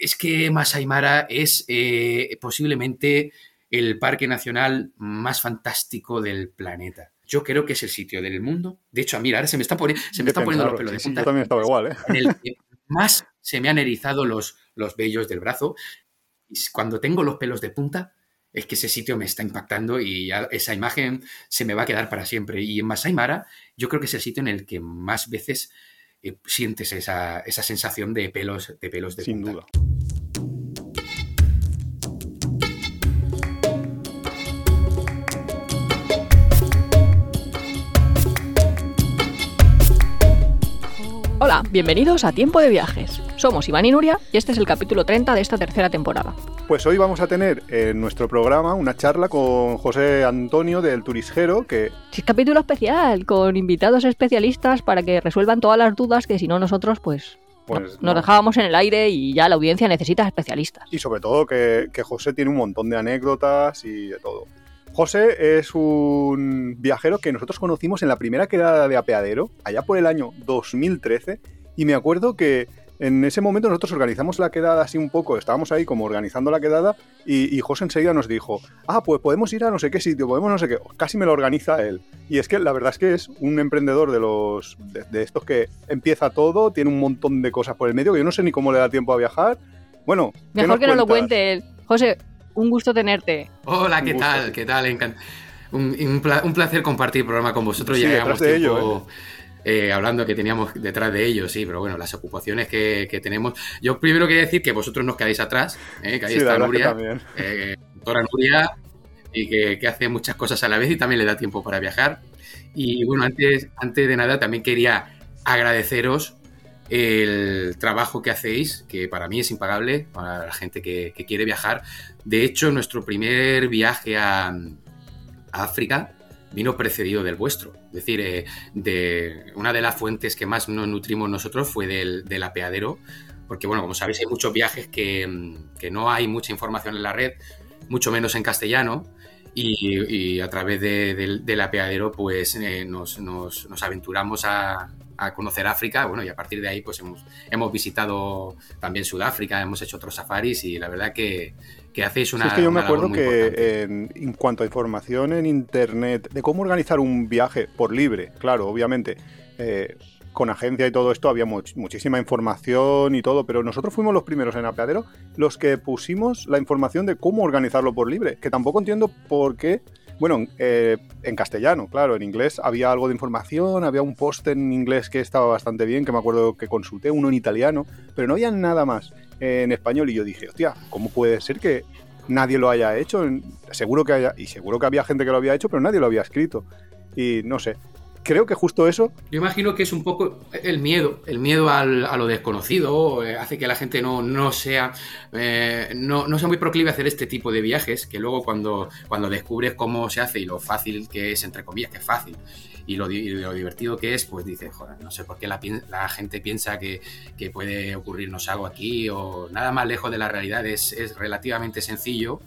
es que Masai Mara es eh, posiblemente el parque nacional más fantástico del planeta. Yo creo que es el sitio del mundo. De hecho, mira, ahora se me, está poniendo, se me poniendo los pelos de punta. yo también estaba igual, ¿eh? En el que más se me han erizado los, los vellos del brazo. Y cuando tengo los pelos de punta, es que ese sitio me está impactando y esa imagen se me va a quedar para siempre. Y en Masai Mara, yo creo que es el sitio en el que más veces sientes esa, esa, sensación de pelos de, pelos de Sin duda. Hola, bienvenidos a Tiempo de Viajes. Somos Iván y Nuria y este es el capítulo 30 de esta tercera temporada. Pues hoy vamos a tener en nuestro programa una charla con José Antonio del Turisjero, que... Sí, capítulo especial, con invitados especialistas para que resuelvan todas las dudas que si no nosotros pues pues nos dejábamos en el aire y ya la audiencia necesita especialistas. Y sobre todo que, que, José tiene un montón de anécdotas y de todo. José es un viajero que nosotros conocimos en la primera quedada de apeadero, allá por el año 2013, y me acuerdo que en ese momento nosotros organizamos la quedada así un poco, estábamos ahí como organizando la quedada y, José enseguida nos dijo, ah, pues podemos ir a no sé qué sitio, podemos no sé qué, casi me lo organiza él. Y es que la verdad es que es un emprendedor de los de, estos que empieza todo, tiene un montón de cosas por el medio, que yo no sé ni cómo le da tiempo a viajar. Bueno, mejor que no lo cuente él. José, un gusto tenerte. Hola, ¿qué tal? ¿Qué tal? Un, un, placer compartir el programa con vosotros. Sí, ya llevamos de ello, ¿eh? Eh, hablando que teníamos detrás de ellos, sí, pero bueno, las ocupaciones que, tenemos. Yo primero quería decir que vosotros nos quedáis atrás, ¿eh? que ahí está Nuria, eh, doctora Nuria, y que, que, hace muchas cosas a la vez y también le da tiempo para viajar. Y bueno, antes, antes de nada también quería agradeceros el trabajo que hacéis, que para mí es impagable, para la gente que, quiere viajar. De hecho, nuestro primer viaje a, África vino precedido del vuestro. Es decir, eh, de, una de las fuentes que más nos nutrimos nosotros fue del, apeadero, porque bueno, como sabéis, hay muchos viajes que, no hay mucha información en la red, mucho menos en castellano. Y, a través del apeadero, pues eh, nos, aventuramos a, a conocer África, bueno, y a partir de ahí pues hemos, hemos visitado también Sudáfrica, hemos hecho otros safaris y la verdad que, que hacéis una... es que yo me acuerdo que en, cuanto a información en Internet de cómo organizar un viaje por libre, claro, obviamente, eh, con agencia y todo esto había muchísima información y todo, pero nosotros fuimos los primeros en Apeadero los que pusimos la información de cómo organizarlo por libre, que tampoco entiendo por qué bueno, eh, en castellano, claro, en inglés había algo de información, había un post en inglés que estaba bastante bien, que me acuerdo que consulté, uno en italiano, pero no había nada más en español y yo dije, hostia, ¿cómo puede ser que nadie lo haya hecho? Seguro que haya, y seguro que había gente que lo había hecho, pero nadie lo había escrito. Y no sé, creo que justo eso. Yo imagino que es un poco el miedo, el miedo a lo desconocido, eh, hace que la gente no, no sea eh, no, no, sea muy proclive a hacer este tipo de viajes, que luego cuando, cuando descubres cómo se hace y lo fácil que es, entre comillas, que es fácil, y lo, divertido que es, pues dices, joder, no sé por qué la, la gente piensa que, puede ocurrirnos algo aquí, o nada más lejos de la realidad, es, relativamente sencillo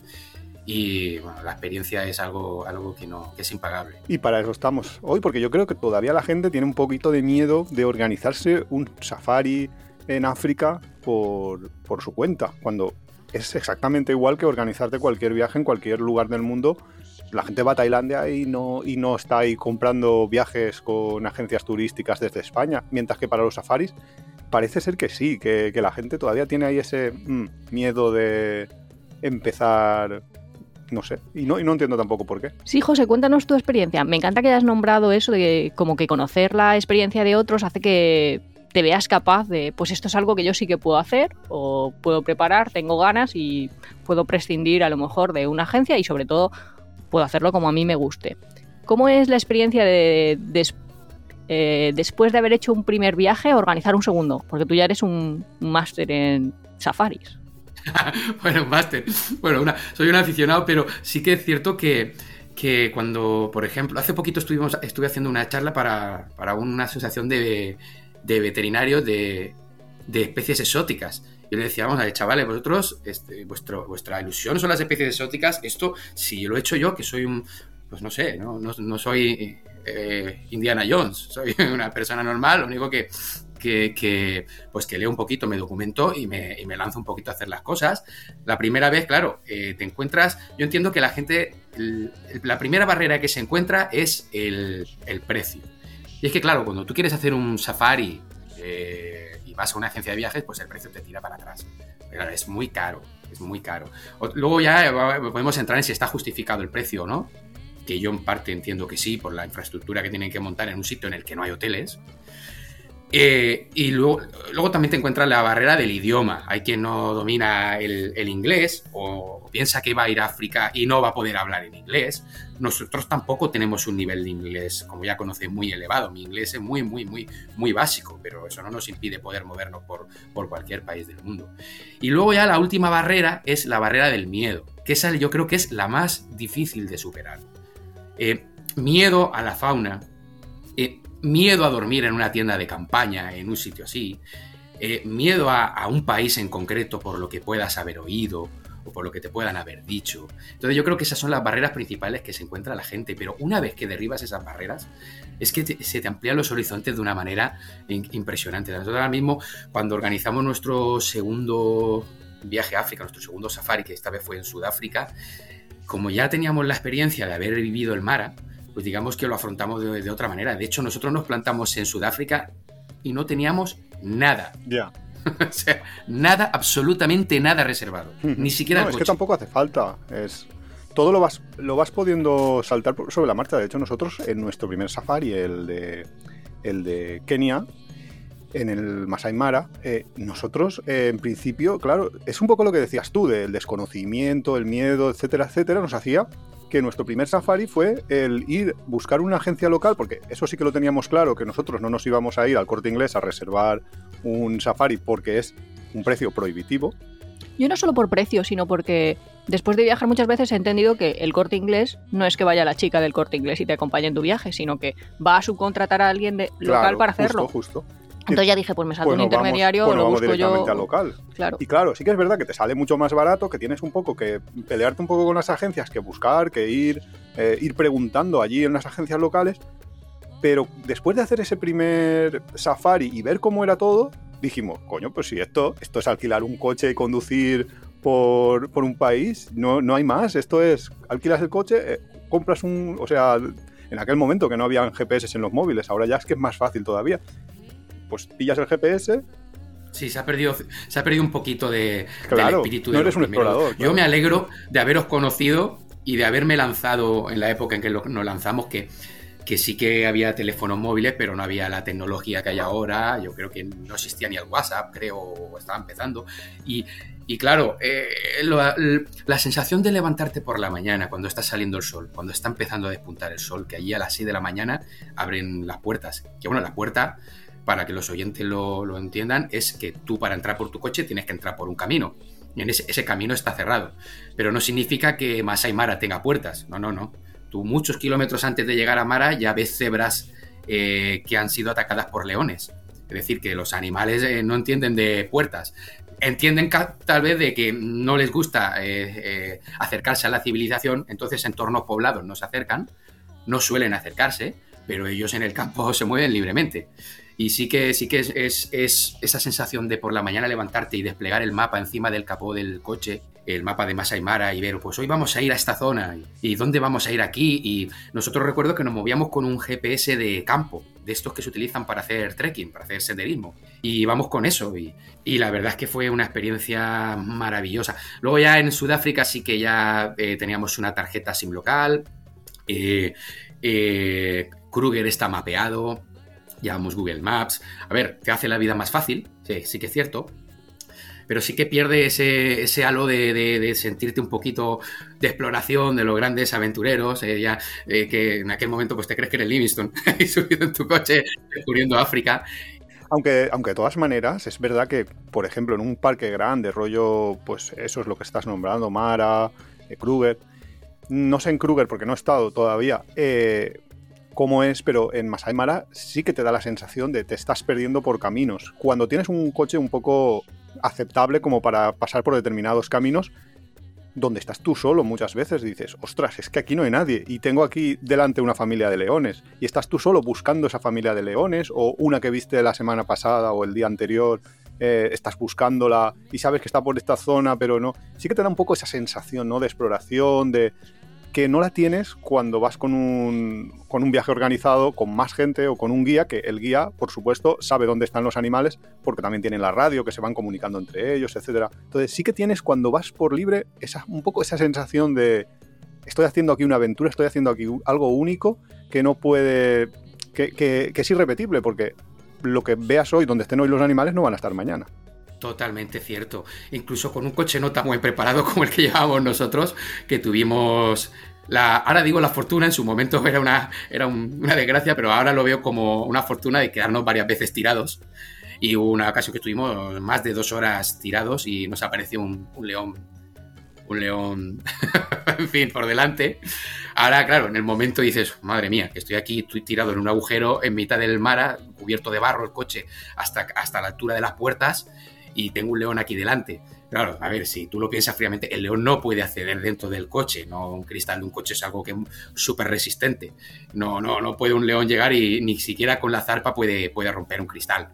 y bueno, la experiencia es algo, que, no, es impagable. Y para eso estamos hoy, porque yo creo que todavía la gente tiene un poquito de miedo de organizarse un safari en África por, por su cuenta, cuando es exactamente igual que organizarte cualquier viaje en cualquier lugar del mundo. La gente va a Tailandia y no, y no está ahí comprando viajes con agencias turísticas desde España, mientras que para los safaris parece ser que sí, que, que la gente todavía tiene ahí ese mm, miedo de empezar no sé, y no, y no entiendo tampoco por qué. Sí, José, cuéntanos tu experiencia. Me encanta que hayas nombrado eso de como que conocer la experiencia de otros hace que te veas capaz de, pues esto es algo que yo sí que puedo hacer o puedo preparar, tengo ganas y puedo prescindir a lo mejor de una agencia y sobre todo puedo hacerlo como a mí me guste. ¿Cómo es la experiencia de, eh, después de haber hecho un primer viaje organizar un segundo? Porque tú ya eres un máster en safaris. bueno, máster. Bueno, soy un aficionado, pero sí que es cierto que, cuando, por ejemplo, hace poquito estuvimos, estuve haciendo una charla para, una asociación de, veterinarios de, especies exóticas. Yo le decía, vamos a ver, chavales, vosotros, este, vuestro, vuestra ilusión son las especies exóticas. Esto, si lo he hecho yo, que soy un, pues no sé, no, soy eh, Indiana Jones, soy una persona normal, lo único que que, pues que leo un poquito, me documento y me, lanzo un poquito a hacer las cosas. La primera vez, claro, eh, te encuentras, yo entiendo que la gente, la primera barrera que se encuentra es el, precio. Y es que, claro, cuando tú quieres hacer un safari eh, y vas a una agencia de viajes, pues el precio te tira para atrás. Es muy caro, es muy caro. luego ya podemos entrar en si está justificado el precio o no que yo en parte entiendo que sí, por la infraestructura que tienen que montar en un sitio en el que no hay hoteles. Eh, y luego, luego, también te encuentras la barrera del idioma. Hay quien no domina el, inglés o piensa que va a ir a África y no va a poder hablar en inglés. Nosotros tampoco tenemos un nivel de inglés, como ya conocen, muy elevado. Mi inglés es muy, muy, muy, muy básico, pero eso no nos impide poder movernos por, por cualquier país del mundo. Y luego ya la última barrera es la barrera del miedo, que esa yo creo que es la más difícil de superar. Eh, miedo a la fauna, eh, miedo a dormir en una tienda de campaña, en un sitio así, eh, miedo a, un país en concreto por lo que puedas haber oído o por lo que te puedan haber dicho. Entonces yo creo que esas son las barreras principales que se encuentra la gente, pero una vez que derribas esas barreras, es que se te amplían los horizontes de una manera impresionante. Nosotros ahora mismo, cuando organizamos nuestro segundo viaje a África, nuestro segundo safari, que esta vez fue en Sudáfrica, como ya teníamos la experiencia de haber vivido el Mara, pues digamos que lo afrontamos de, otra manera. De hecho, nosotros nos plantamos en Sudáfrica y no teníamos nada. Ya. o sea, nada, absolutamente nada reservado. Ni siquiera. No, es que tampoco hace falta. Es todo lo vas, lo vas pudiendo saltar sobre la marcha. De hecho, nosotros en nuestro primer safari, el de, el de Kenia, en el Masai Mara, eh, nosotros eh, en principio, claro, es un poco lo que decías tú, del desconocimiento, el miedo, etcétera, etcétera, nos hacía que nuestro primer safari fue el ir buscar una agencia local, porque eso sí que lo teníamos claro, que nosotros no nos íbamos a ir al corte inglés a reservar un safari porque es un precio prohibitivo. Yo no solo por precio, sino porque después de viajar muchas veces he entendido que el corte inglés no es que vaya la chica del corte inglés y te acompañe en tu viaje, sino que va a subcontratar a alguien de local para hacerlo. Justo. Entonces ya dije, pues me salto un intermediario, pues lo busco directamente yo. Al local. Claro. Y claro, sí que es verdad que te sale mucho más barato, que tienes un poco que pelearte un poco con las agencias, que buscar, que ir, eh, ir preguntando allí en las agencias locales. Pero después de hacer ese primer safari y ver cómo era todo, dijimos, coño, pues si esto, esto es alquilar un coche y conducir por, por un país, no, no hay más. Esto es, alquilas el coche, eh, compras un, o sea, en aquel momento que no habían GPS en los móviles, ahora ya es que es más fácil todavía pues pillas el GPS. Sí, se ha perdido, se ha perdido un poquito de, claro, del espíritu no eres un explorador. Yo me alegro de haberos conocido y de haberme lanzado en la época en que nos lanzamos, que, que sí que había teléfonos móviles, pero no había la tecnología que hay ahora. Yo creo que no existía ni el WhatsApp, creo, o estaba empezando. Y, y claro, eh, la, sensación de levantarte por la mañana cuando está saliendo el sol, cuando está empezando a despuntar el sol, que allí a las 6 de la mañana abren las puertas. Que bueno, la puerta para que los oyentes lo, entiendan, es que tú para entrar por tu coche tienes que entrar por un camino. Y ese, camino está cerrado. Pero no significa que Masai Mara tenga puertas. No, no, no. Tú muchos kilómetros antes de llegar a Mara ya ves cebras eh, que han sido atacadas por leones. Es decir, que los animales eh, no entienden de puertas. Entienden tal vez de que no les gusta eh, acercarse a la civilización, entonces en entornos poblados no se acercan, no suelen acercarse, pero ellos en el campo se mueven libremente. Y sí que, sí que es, esa sensación de por la mañana levantarte y desplegar el mapa encima del capó del coche, el mapa de Masai Mara y ver, pues hoy vamos a ir a esta zona y dónde vamos a ir aquí. Y nosotros recuerdo que nos movíamos con un GPS de campo, de estos que se utilizan para hacer trekking, para hacer senderismo. Y vamos con eso. Y, la verdad es que fue una experiencia maravillosa. Luego ya en Sudáfrica sí que ya eh, teníamos una tarjeta SIM local. Eh, eh, Kruger está mapeado llevamos Google Maps. A ver, te hace la vida más fácil, sí, sí que es cierto, pero sí que pierde ese, ese halo de, sentirte un poquito de exploración de los grandes aventureros, eh, ya, eh, que en aquel momento pues te crees que eres Livingston y subido en tu coche descubriendo África. Aunque, aunque de todas maneras, es verdad que, por ejemplo, en un parque grande, rollo, pues eso es lo que estás nombrando, Mara, eh, Kruger, no sé en Kruger porque no he estado todavía, cómo es, pero en Masai Mara sí que te da la sensación de te estás perdiendo por caminos. Cuando tienes un coche un poco aceptable como para pasar por determinados caminos, donde estás tú solo muchas veces, dices, ostras, es que aquí no hay nadie y tengo aquí delante una familia de leones y estás tú solo buscando esa familia de leones o una que viste la semana pasada o el día anterior, eh, estás buscándola y sabes que está por esta zona, pero no. Sí que te da un poco esa sensación, ¿no? De exploración, de, que no la tienes cuando vas con un, con un viaje organizado, con más gente o con un guía, que el guía, por supuesto, sabe dónde están los animales, porque también tienen la radio, que se van comunicando entre ellos, etc. Entonces sí que tienes cuando vas por libre esa, un poco esa sensación de estoy haciendo aquí una aventura, estoy haciendo aquí algo único que no puede, que, que es irrepetible, porque lo que veas hoy, donde estén hoy los animales, no van a estar mañana. Totalmente cierto. Incluso con un coche no tan muy preparado como el que llevábamos nosotros, que tuvimos la, ahora digo la fortuna, en su momento era, una, era una desgracia, pero ahora lo veo como una fortuna de quedarnos varias veces tirados. Y hubo una ocasión que estuvimos más de dos horas tirados y nos apareció un, un león, un león, en fin, por delante. Ahora, claro, en el momento dices, madre mía, que estoy aquí, estoy tirado en un agujero en mitad del mar, cubierto de barro el coche hasta, hasta la altura de las puertas y tengo un león aquí delante. Claro, a ver, si tú lo piensas fríamente, el león no puede acceder dentro del coche, no un cristal de un coche es algo que es súper resistente. No, no, no puede un león llegar y ni siquiera con la zarpa puede, puede romper un cristal.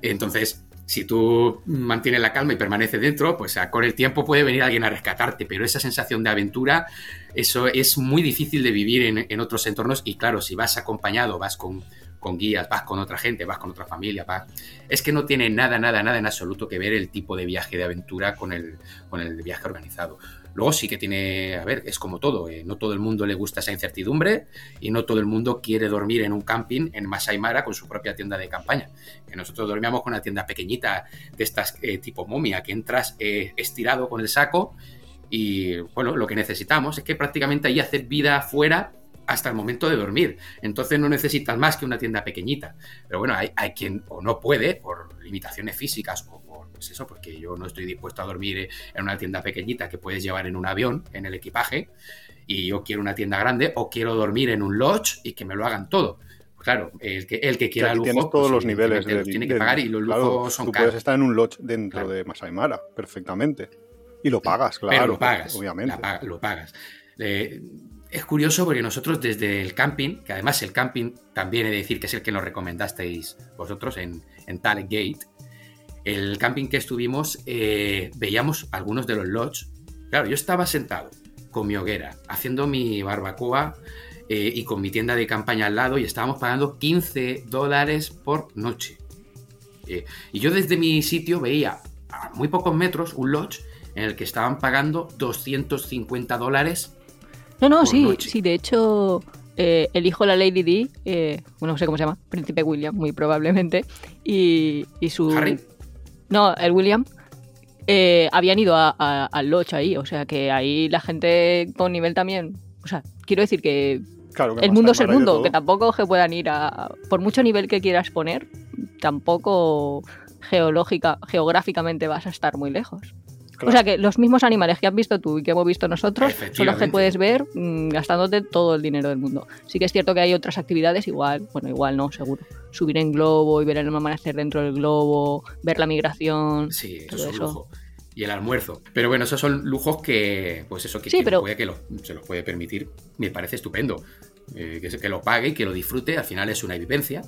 Entonces, si tú mantienes la calma y permaneces dentro, pues con el tiempo puede venir alguien a rescatarte, pero esa sensación de aventura, eso es muy difícil de vivir en, en otros entornos y claro, si vas acompañado, vas con con guías, vas con otra gente, vas con otra familia, vas... Es que no tiene nada, nada, nada en absoluto que ver el tipo de viaje de aventura con el, con el viaje organizado. Luego sí que tiene, a ver, es como todo, eh, no todo el mundo le gusta esa incertidumbre y no todo el mundo quiere dormir en un camping en Masai Mara con su propia tienda de campaña. Que nosotros dormíamos con una tienda pequeñita de estas eh, tipo momia, que entras eh, estirado con el saco y bueno, lo que necesitamos es que prácticamente ahí hacer vida afuera hasta el momento de dormir. Entonces no necesitas más que una tienda pequeñita. Pero bueno, hay, quien o no puede por limitaciones físicas o por pues eso, porque yo no estoy dispuesto a dormir en una tienda pequeñita que puedes llevar en un avión, en el equipaje, y yo quiero una tienda grande o quiero dormir en un lodge y que me lo hagan todo. Claro, el que, el que quiera lujo, tienes todos pues, los niveles de, tiene que pagar y los lujos son tú puedes estar en un lodge dentro de Masai Mara, perfectamente. Y lo pagas, claro. Pero lo pagas, obviamente. lo pagas. Eh, es curioso porque nosotros desde el camping, que además el camping también he de decir que es el que nos recomendasteis vosotros en, en Gate, el camping que estuvimos eh, veíamos algunos de los lodges. Claro, yo estaba sentado con mi hoguera, haciendo mi barbacoa eh, y con mi tienda de campaña al lado y estábamos pagando 15 dólares por noche. Eh, y yo desde mi sitio veía a muy pocos metros un lodge en el que estaban pagando 250 dólares no, no, sí, sí, de hecho, eh, el hijo de la Lady D, eh, bueno, no sé cómo se llama, Príncipe William, muy probablemente, y, y su... ¿Harry? No, el William, eh, habían ido al Lodge ahí, o sea que ahí la gente con nivel también, o sea, quiero decir que, el mundo es el mundo, que tampoco se puedan ir a, por mucho nivel que quieras poner, tampoco geológica, geográficamente vas a estar muy lejos. O sea que los mismos animales que has visto tú y que hemos visto nosotros son los que puedes ver mm, gastándote todo el dinero del mundo. Sí que es cierto que hay otras actividades igual, bueno, igual no, seguro. Subir en globo y ver el amanecer dentro del globo, ver la migración. Sí, eso es un lujo. Y el almuerzo. Pero bueno, esos son lujos que, pues eso, que, puede que se los puede permitir. Me parece estupendo. Eh, que, que lo pague y que lo disfrute. Al final es una vivencia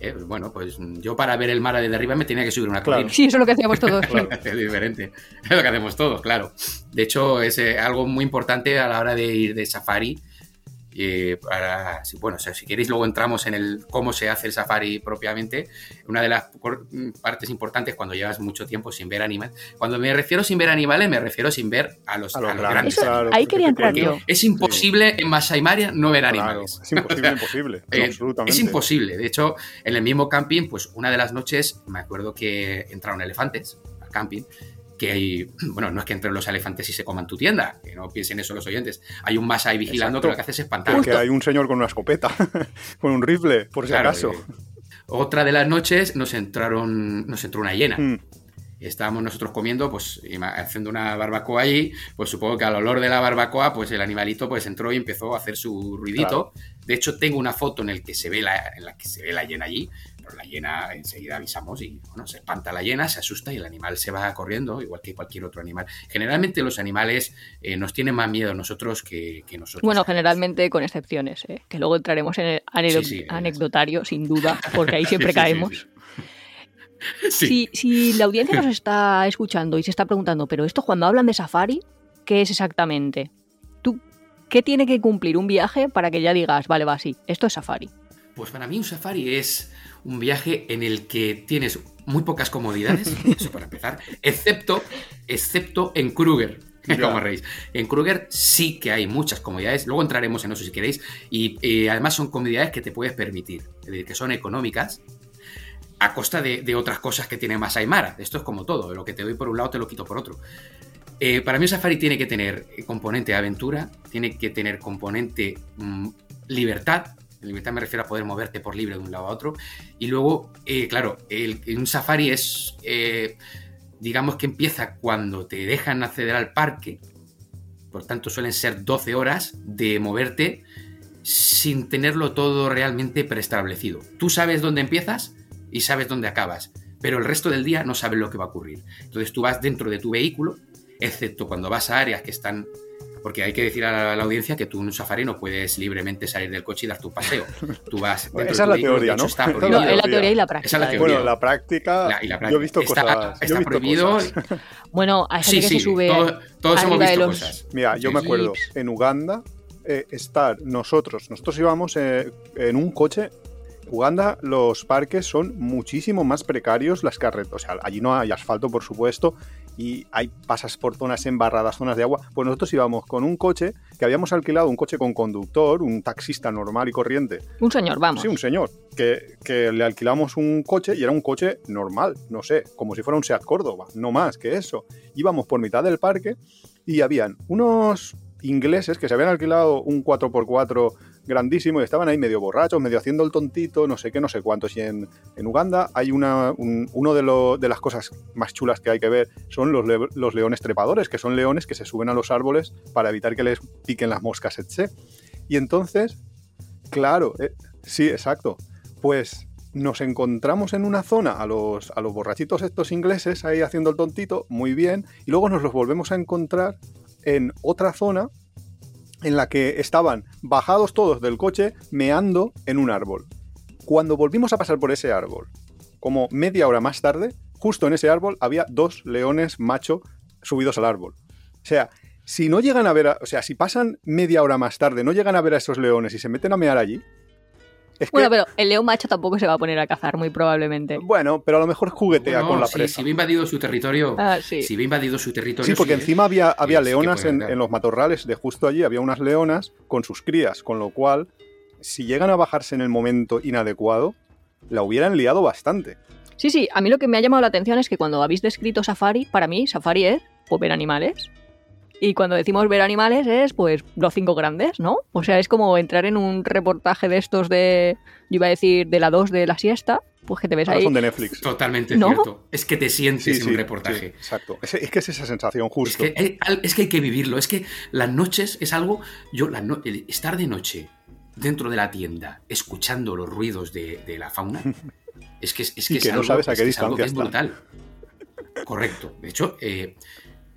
eh, bueno, pues yo para ver el mar desde arriba me tenía que subir una colina. Sí, eso es lo que hacíamos todos. es diferente. Es lo que hacemos todos, claro. De hecho, es eh, algo muy importante a la hora de ir de safari para, bueno, si queréis luego entramos en el cómo se hace el safari propiamente. Una de las partes importantes cuando llevas mucho tiempo sin ver animales. Cuando me refiero sin ver animales, me refiero sin ver a los, grandes. ahí quería entrar yo. Es imposible en Masai Mara no ver animales. es imposible, imposible. Eh, es imposible. De hecho, en el mismo camping, pues una de las noches, me acuerdo que entraron elefantes al camping que hay, bueno, no es que entren los elefantes y se coman tu tienda, que no piensen eso los oyentes. Hay un más ahí vigilando que lo que hace es espantar. Porque hay un señor con una escopeta, con un rifle, por si acaso. Eh, otra de las noches nos entraron, nos entró una hiena. Mm. Estábamos nosotros comiendo, pues haciendo una barbacoa allí, pues supongo que al olor de la barbacoa, pues el animalito pues entró y empezó a hacer su ruidito. De hecho, tengo una foto en, el que se ve la, en la que se ve la hiena allí, la hiena enseguida avisamos y bueno, se espanta la hiena, se asusta y el animal se va corriendo, igual que cualquier otro animal. Generalmente los animales eh, nos tienen más miedo nosotros que, nosotros. Bueno, generalmente con excepciones, ¿eh? que luego entraremos en el anecdotario, sin duda, porque ahí siempre caemos. Si, si, la audiencia nos está escuchando y se está preguntando, pero esto cuando hablan de safari, ¿qué es exactamente? ¿Tú qué tiene que cumplir un viaje para que ya digas, vale, va, sí, esto es safari? Pues para mí un safari es un viaje en el que tienes muy pocas comodidades, eso para empezar, excepto, excepto en Kruger. Como reís. En Kruger sí que hay muchas comodidades, luego entraremos en eso si queréis, y eh, además son comodidades que te puedes permitir, es decir, que son económicas, a costa de, otras cosas que tiene más Aymara. Esto es como todo, lo que te doy por un lado te lo quito por otro. Eh, para mí un safari tiene que tener componente de aventura, tiene que tener componente mm, libertad, libertad me refiero a poder moverte por libre de un lado a otro, y luego, eh, claro, el, un safari es, eh, digamos que empieza cuando te dejan acceder al parque, por tanto suelen ser 12 horas de moverte sin tenerlo todo realmente preestablecido. Tú sabes dónde empiezas, y sabes dónde acabas, pero el resto del día no sabes lo que va a ocurrir. Entonces tú vas dentro de tu vehículo, excepto cuando vas a áreas que están... Porque hay que decir a la, audiencia que tú en un safari no puedes libremente salir del coche y dar tu paseo. Tú vas Esa es la teoría, ¿no? Está prohibido. No, es la teoría y la práctica. Esa es la Bueno, la práctica, yo he visto cosas. Está, prohibido. Bueno, hay gente que se sube todos, hemos visto cosas. Mira, yo me acuerdo, en Uganda, eh, estar nosotros, nosotros íbamos eh, en un coche Uganda los parques son muchísimo más precarios, las carreteras, o sea, allí no hay asfalto, por supuesto, y hay pasas por zonas embarradas, zonas de agua. Pues nosotros íbamos con un coche que habíamos alquilado, un coche con conductor, un taxista normal y corriente. Un señor, vamos. Sí, un señor, que, que le alquilamos un coche y era un coche normal, no sé, como si fuera un Seat Córdoba, no más que eso. Íbamos por mitad del parque y habían unos ingleses que se habían alquilado un 4x4 grandísimo y estaban ahí medio borrachos, medio haciendo el tontito, no sé qué, no sé cuántos. Y en, Uganda hay una, uno de, de, las cosas más chulas que hay que ver, son los, los, leones trepadores, que son leones que se suben a los árboles para evitar que les piquen las moscas, etc. Y entonces, claro, eh, sí, exacto. Pues nos encontramos en una zona a los, a los borrachitos estos ingleses ahí haciendo el tontito, muy bien, y luego nos los volvemos a encontrar en otra zona en la que estaban bajados todos del coche meando en un árbol. Cuando volvimos a pasar por ese árbol, como media hora más tarde, justo en ese árbol había dos leones macho subidos al árbol. O sea, si no llegan a ver, o sea, si pasan media hora más tarde, no llegan a ver a esos leones y se meten a mear allí, bueno, pero el león macho tampoco se va a poner a cazar, muy probablemente. Bueno, pero a lo mejor juguetea con la presa. Si ve invadido su territorio. Ah, si ve invadido su territorio. Sí, porque encima había, había leonas en, los matorrales de justo allí, había unas leonas con sus crías, con lo cual, si llegan a bajarse en el momento inadecuado, la hubieran liado bastante. Sí, sí, a mí lo que me ha llamado la atención es que cuando habéis descrito safari, para mí safari es ver animales. Y cuando decimos ver animales es, pues, los cinco grandes, ¿no? O sea, es como entrar en un reportaje de estos de, yo iba a decir, de la 2 de la siesta, pues que te ves ahí. son de Netflix. Totalmente cierto. Es que te sientes en un reportaje. exacto. Es, que es esa sensación justo. Es que, hay, es que, hay, que vivirlo. Es que las noches es algo. Yo, la estar de noche dentro de la tienda, escuchando los ruidos de, la fauna, es que es, que, es no algo, sabes a qué es, distancia es brutal. Correcto. De hecho, eh,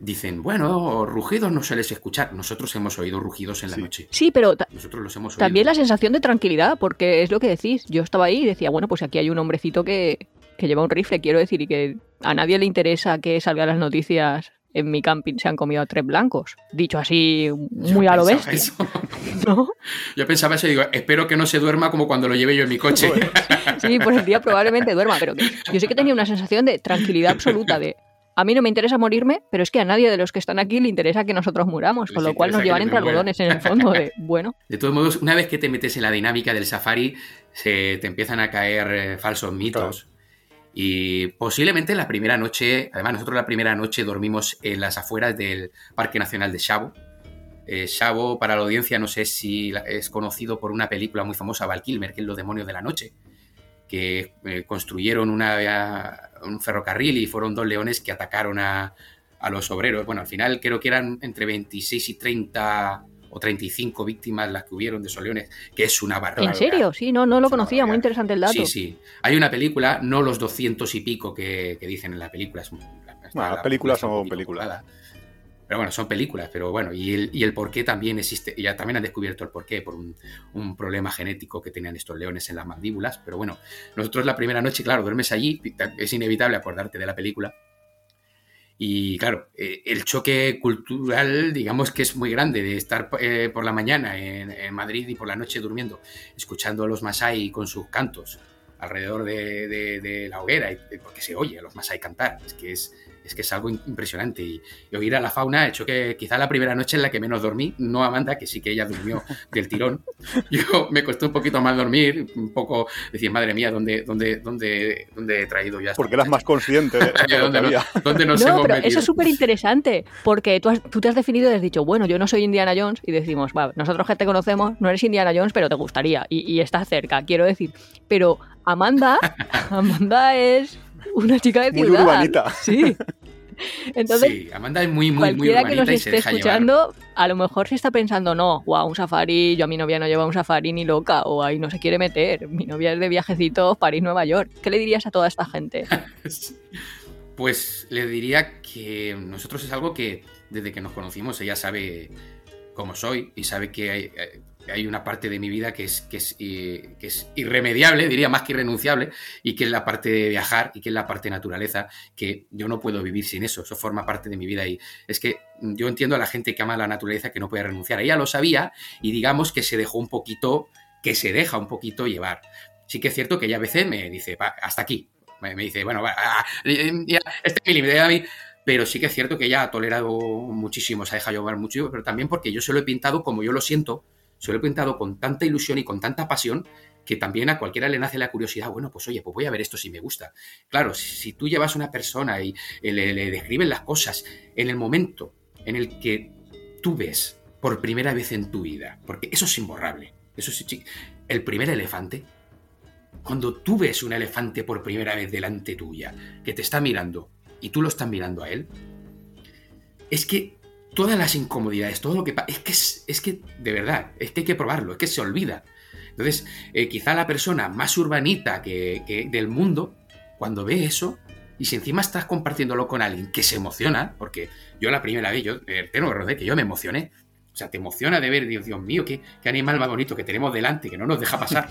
dicen, bueno, rugidos no sueles escuchar. Nosotros hemos oído rugidos en la noche. Sí, pero Nosotros los hemos también la sensación de tranquilidad, porque es lo que decís. Yo estaba ahí y decía, bueno, pues aquí hay un hombrecito que, que lleva un rifle, quiero decir, y que a nadie le interesa que salgan las noticias. En mi camping se han comido a tres blancos. Dicho así, muy a lo bestia. ¿No? Yo pensaba eso y digo, espero que no se duerma como cuando lo llevé yo en mi coche. sí, pues el día probablemente duerma, pero yo sé que tenía una sensación de tranquilidad absoluta, de a mí no me interesa morirme, pero es que a nadie de los que están aquí le interesa que nosotros muramos, con lo cual nos llevan entre algodones en el fondo de, bueno. De todos modos, una vez que te metes en la dinámica del safari, se te empiezan a caer eh, falsos mitos. Y posiblemente la primera noche, además nosotros la primera noche dormimos en las afueras del Parque Nacional de Shabo. Eh, Shabo, para la audiencia, no sé si es conocido por una película muy famosa, Val Kilmer, que es Los Demonios de la Noche, que eh, construyeron una, un ferrocarril y fueron dos leones que atacaron a, los obreros. Bueno, al final creo que eran entre 26 y 30 o 35 víctimas las que hubieron de esos leones, que es una barbaridad. ¿En serio? Sí, no, no lo conocía, muy interesante el dato. Sí, sí. Hay una película, no los 200 y pico que, dicen en la película. las películas son películas. Pero bueno, son películas, pero bueno, y el, y el por qué también existe, ya también han descubierto el porqué por un, problema genético que tenían estos leones en las mandíbulas, pero bueno, nosotros la primera noche, claro, duermes allí, es inevitable acordarte de la película, y claro, eh, el choque cultural, digamos que es muy grande, de estar eh, por la mañana en, Madrid y por la noche durmiendo, escuchando a los Masai con sus cantos alrededor de, de la hoguera, porque se oye a los Masai cantar, es que es, es que es algo impresionante. Y, oír a la fauna ha hecho que quizá la primera noche en la que menos dormí, no Amanda, que sí que ella durmió del tirón. Yo me costó un poquito más dormir, un poco decir, madre mía, ¿dónde, dónde, dónde, dónde he traído ya? Porque eras más consciente de ¿Dónde, ¿Dónde nos no, pero eso es súper interesante, porque tú, tú, te has definido y has dicho, bueno, yo no soy Indiana Jones, y decimos, va, nosotros que te conocemos, no eres Indiana Jones, pero te gustaría, y, y estás cerca, quiero decir. Pero Amanda, Amanda es una chica de ciudad. Muy urbanita. Sí. Entonces, sí, Amanda es muy, muy, muy urbanita que nos esté escuchando, a lo mejor se está pensando, no, wow, un safari, yo a mi novia no lleva un safari ni loca, o ahí no se quiere meter, mi novia es de viajecitos París-Nueva York. ¿Qué le dirías a toda esta gente? pues le diría que nosotros es algo que desde que nos conocimos ella sabe cómo soy y sabe que hay, eh, una parte de mi vida que es, que es, que es irremediable, diría más que irrenunciable, y que es la parte de viajar y que es la parte de naturaleza, que yo no puedo vivir sin eso, eso forma parte de mi vida y es que yo entiendo a la gente que ama la naturaleza que no puede renunciar. Ella lo sabía y digamos que se dejó un poquito, que se deja un poquito llevar. Sí que es cierto que ella a veces me dice, hasta aquí, me, dice, bueno, va, ah, este es mi límite, a mí pero sí que es cierto que ella ha tolerado muchísimo, se ha dejado llevar mucho, pero también porque yo se lo he pintado como yo lo siento, se lo he pintado con tanta ilusión y con tanta pasión que también a cualquiera le nace la curiosidad, bueno, pues oye, pues voy a ver esto si me gusta. Claro, si, tú llevas a una persona y eh, le, le las cosas en el momento en el que tú ves por primera vez en tu vida, porque eso es imborrable, eso sí, el primer elefante, cuando tú ves un elefante por primera vez delante tuya, que te está mirando y tú lo estás mirando a él, es que todas las incomodidades, todo lo que pasa, es que, es, que, de verdad, es que hay que probarlo, es que se olvida. Entonces, eh, quizá la persona más urbanita que, del mundo, cuando ve eso, y si encima estás compartiéndolo con alguien que se emociona, porque yo la primera vez, yo eh, tengo que que yo me emocioné. O sea, te emociona de ver, Dios, Dios mío, qué, qué, animal más bonito que tenemos delante, que no nos deja pasar.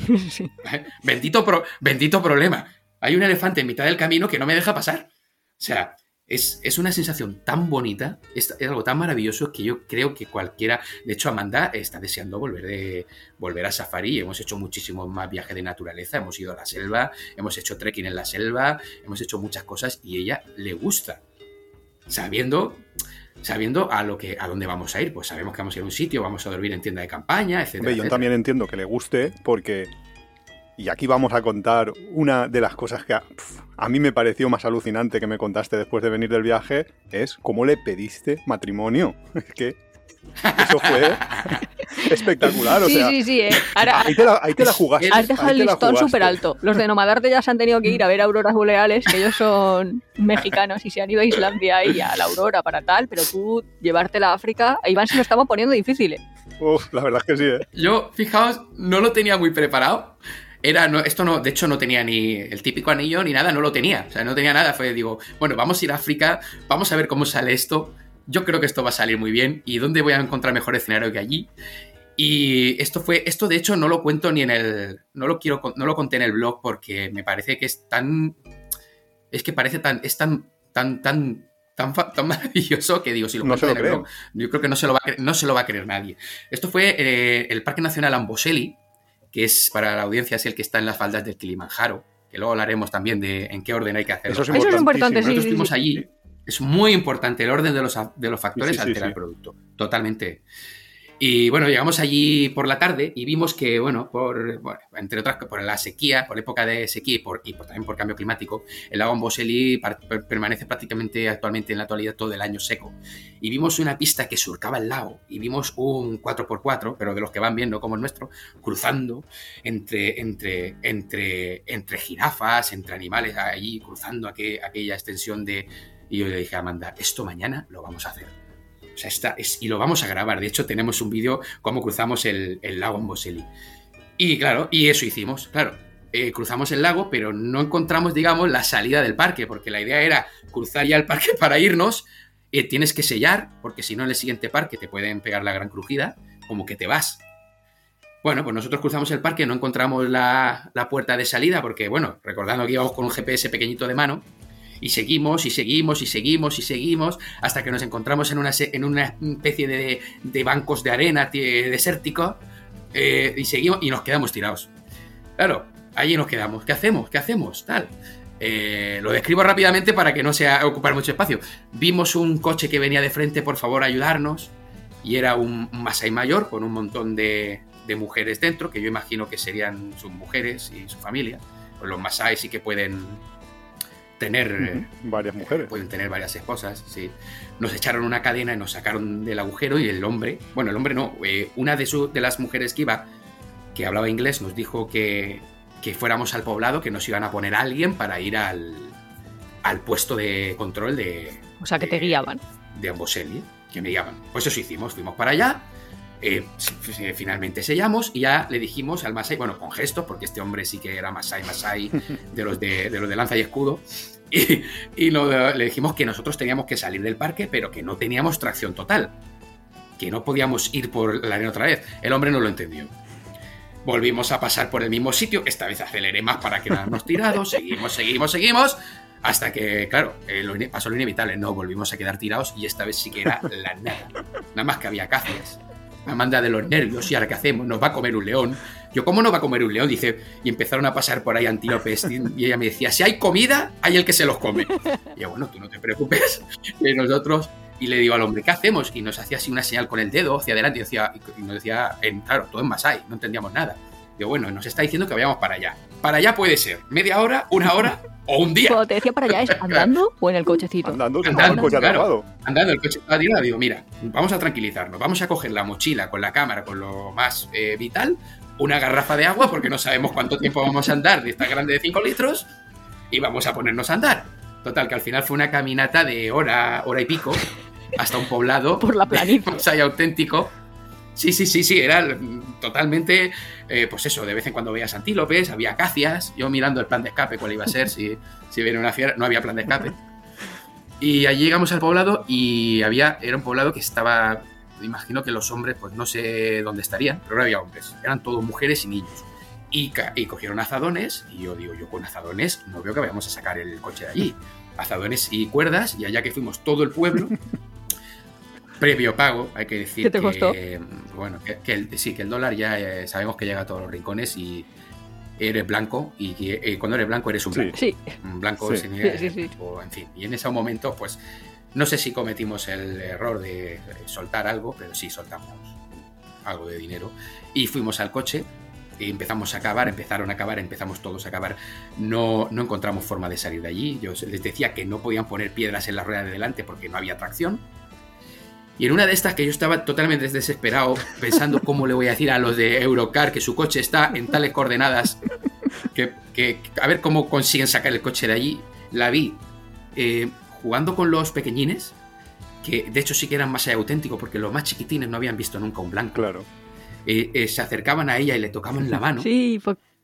bendito, bendito problema. Hay un elefante en mitad del camino que no me deja pasar. O sea, es, una sensación tan bonita, es, algo tan maravilloso que yo creo que cualquiera, de hecho Amanda está deseando volver, de, volver a Safari, hemos hecho muchísimos más viajes de naturaleza, hemos ido a la selva, hemos hecho trekking en la selva, hemos hecho muchas cosas y ella le gusta, sabiendo sabiendo a lo que a dónde vamos a ir, pues sabemos que vamos a ir a un sitio, vamos a dormir en tienda de campaña, etcétera. yo también entiendo que le guste porque y aquí vamos a contar una de las cosas que a, mí me pareció más alucinante que me contaste después de venir del viaje, es cómo le pediste matrimonio. Es que eso fue espectacular. O sí, sí, sí. Eh. ahí, te la, jugaste. Has dejado el listón súper alto. Los de Nomadarte ya se han tenido que ir a ver auroras boreales, que ellos son mexicanos y se han ido a Islandia y a la aurora para tal, pero tú llevártela a África, a Iván se lo estaba poniendo difícil. Eh. Uf, la verdad es que sí. ¿eh? Yo, fijaos, no lo tenía muy preparado. Era, no, esto no, de hecho no tenía ni el típico anillo ni nada, no lo tenía. O sea, no tenía nada. Fue, digo, bueno, vamos a ir a África, vamos a ver cómo sale esto. Yo creo que esto va a salir muy bien. ¿Y dónde voy a encontrar mejor escenario que allí? Y esto fue, esto de hecho no lo cuento ni en el, no lo quiero, no lo conté en el blog porque me parece que es tan, es que parece tan, es tan, tan, tan, tan, tan maravilloso que digo, si lo no cuento en el blog, yo creo que no se lo va a, no se lo va a creer nadie. Esto fue eh, el Parque Nacional Amboseli, que es para la audiencia es el que está en las faldas del Kilimanjaro, que luego hablaremos también de en qué orden hay que hacerlo. Eso es, importante, sí, Nosotros estuvimos allí. Es muy importante el orden de los, de los factores altera el producto. Totalmente. Y bueno, llegamos allí por la tarde y vimos que, bueno, por, entre otras, por la sequía, por época de sequía y, por, y también por cambio climático, el lago Amboseli permanece prácticamente actualmente en la actualidad todo el año seco. Y vimos una pista que surcaba el lago y vimos un 4x4, pero de los que van bien, no como el nuestro, cruzando entre, entre, entre, entre jirafas, entre animales allí, cruzando aquella extensión de... Y yo le dije a Amanda, esto mañana lo vamos a hacer O sea, está, y lo vamos a grabar. De hecho, tenemos un vídeo cómo cruzamos el, lago en Boseli. Y claro, y eso hicimos. Claro, eh, cruzamos el lago, pero no encontramos, digamos, la salida del parque, porque la idea era cruzar ya el parque para irnos. y tienes que sellar, porque si no, en el siguiente parque te pueden pegar la gran crujida, como que te vas. Bueno, pues nosotros cruzamos el parque, no encontramos la, puerta de salida, porque, bueno, recordando que íbamos con un GPS pequeñito de mano, y seguimos y seguimos y seguimos y seguimos hasta que nos encontramos en una, en una especie de, bancos de arena desértico eh, y seguimos y nos quedamos tirados. Claro, allí nos quedamos. ¿Qué hacemos? ¿Qué hacemos? Tal. Eh, lo describo rápidamente para que no sea ocupar mucho espacio. Vimos un coche que venía de frente, por favor, ayudarnos. Y era un Masai mayor con un montón de, mujeres dentro, que yo imagino que serían sus mujeres y su familia. Pues los Masai sí que pueden tener eh, varias mujeres. Pueden tener varias esposas, sí. Nos echaron una cadena y nos sacaron del agujero y el hombre, bueno, el hombre no, eh, una de, de las mujeres que iba, que hablaba inglés, nos dijo que que fuéramos al poblado, que nos iban a poner a alguien para ir al, al puesto de control de... O sea, que te guiaban. De Amboseli, que me guiaban. Pues eso hicimos, fuimos para allá, eh, finalmente sellamos y ya le dijimos al Masai, bueno, con gestos, porque este hombre sí que era Masai, Masai, de los de, los de lanza y escudo, y, y le dijimos que nosotros teníamos que salir del parque, pero que no teníamos tracción total, que no podíamos ir por la arena otra vez. El hombre no lo entendió. Volvimos a pasar por el mismo sitio, esta vez aceleré más para quedarnos tirados, seguimos, seguimos, seguimos, hasta que, claro, eh, pasó lo inevitable, no, volvimos a quedar tirados y esta vez sí que era la nada, nada más que había cacias. Me manda de los nervios, ¿y ahora qué hacemos? ¿Nos va a comer un león? Yo, ¿cómo no va a comer un león? Dice, y empezaron a pasar por ahí antílopes. Y ella me decía, si hay comida, hay el que se los come. Y yo, bueno, tú no te preocupes. Y nosotros y le digo al hombre, ¿qué hacemos? Y nos hacía así una señal con el dedo hacia adelante y, decía, y nos decía, en, claro, todo en Masai, no entendíamos nada. Digo, bueno, nos está diciendo que vayamos para allá. Para allá puede ser media hora, una hora o un día. Cuando te decía para allá, ¿es andando o en el cochecito? Andando, andando, el coche claro, andando, el coche estaba tirado. Digo, mira, vamos a tranquilizarnos, vamos a coger la mochila con la cámara, con lo más eh, vital, una garrafa de agua, porque no sabemos cuánto tiempo vamos a andar de esta grande de 5 litros, y vamos a ponernos a andar. Total, que al final fue una caminata de hora, hora y pico, hasta un poblado. Por la planicie. auténtico. Sí, sí, sí, sí, era totalmente, eh, pues eso, de vez en cuando veías antílopes, había acacias, yo mirando el plan de escape, cuál iba a ser, si, si viene una fiera, no había plan de escape. Y allí llegamos al poblado y había, era un poblado que estaba, imagino que los hombres, pues no sé dónde estarían, pero no había hombres, eran todos mujeres y niños. Y, y, cogieron azadones y yo digo, yo con azadones no veo que vayamos a sacar el coche de allí. Azadones y cuerdas y allá que fuimos todo el pueblo previo pago, hay que decir ¿Qué te costó? que, bueno, que, el, sí, que el dólar ya eh, sabemos que llega a todos los rincones y eres blanco y eh, cuando eres blanco eres un blanco. Sí. Un blanco sin o, en fin. Y en ese momento, pues, no sé si cometimos el error de soltar algo, pero sí soltamos algo de dinero y fuimos al coche y empezamos a cavar, empezaron a cavar, empezamos todos a cavar. No, no encontramos forma de salir de allí. Yo les decía que no podían poner piedras en la rueda de delante porque no había tracción y en una de estas que yo estaba totalmente desesperado, pensando cómo le voy a decir a los de Eurocar que su coche está en tales coordenadas, que, a ver cómo consiguen sacar el coche de allí, la vi eh, jugando con los pequeñines, que de hecho sí que eran más auténticos, porque los más chiquitines no habían visto nunca un blanco. Claro. Eh, eh, se acercaban a ella y le tocaban la mano. Sí,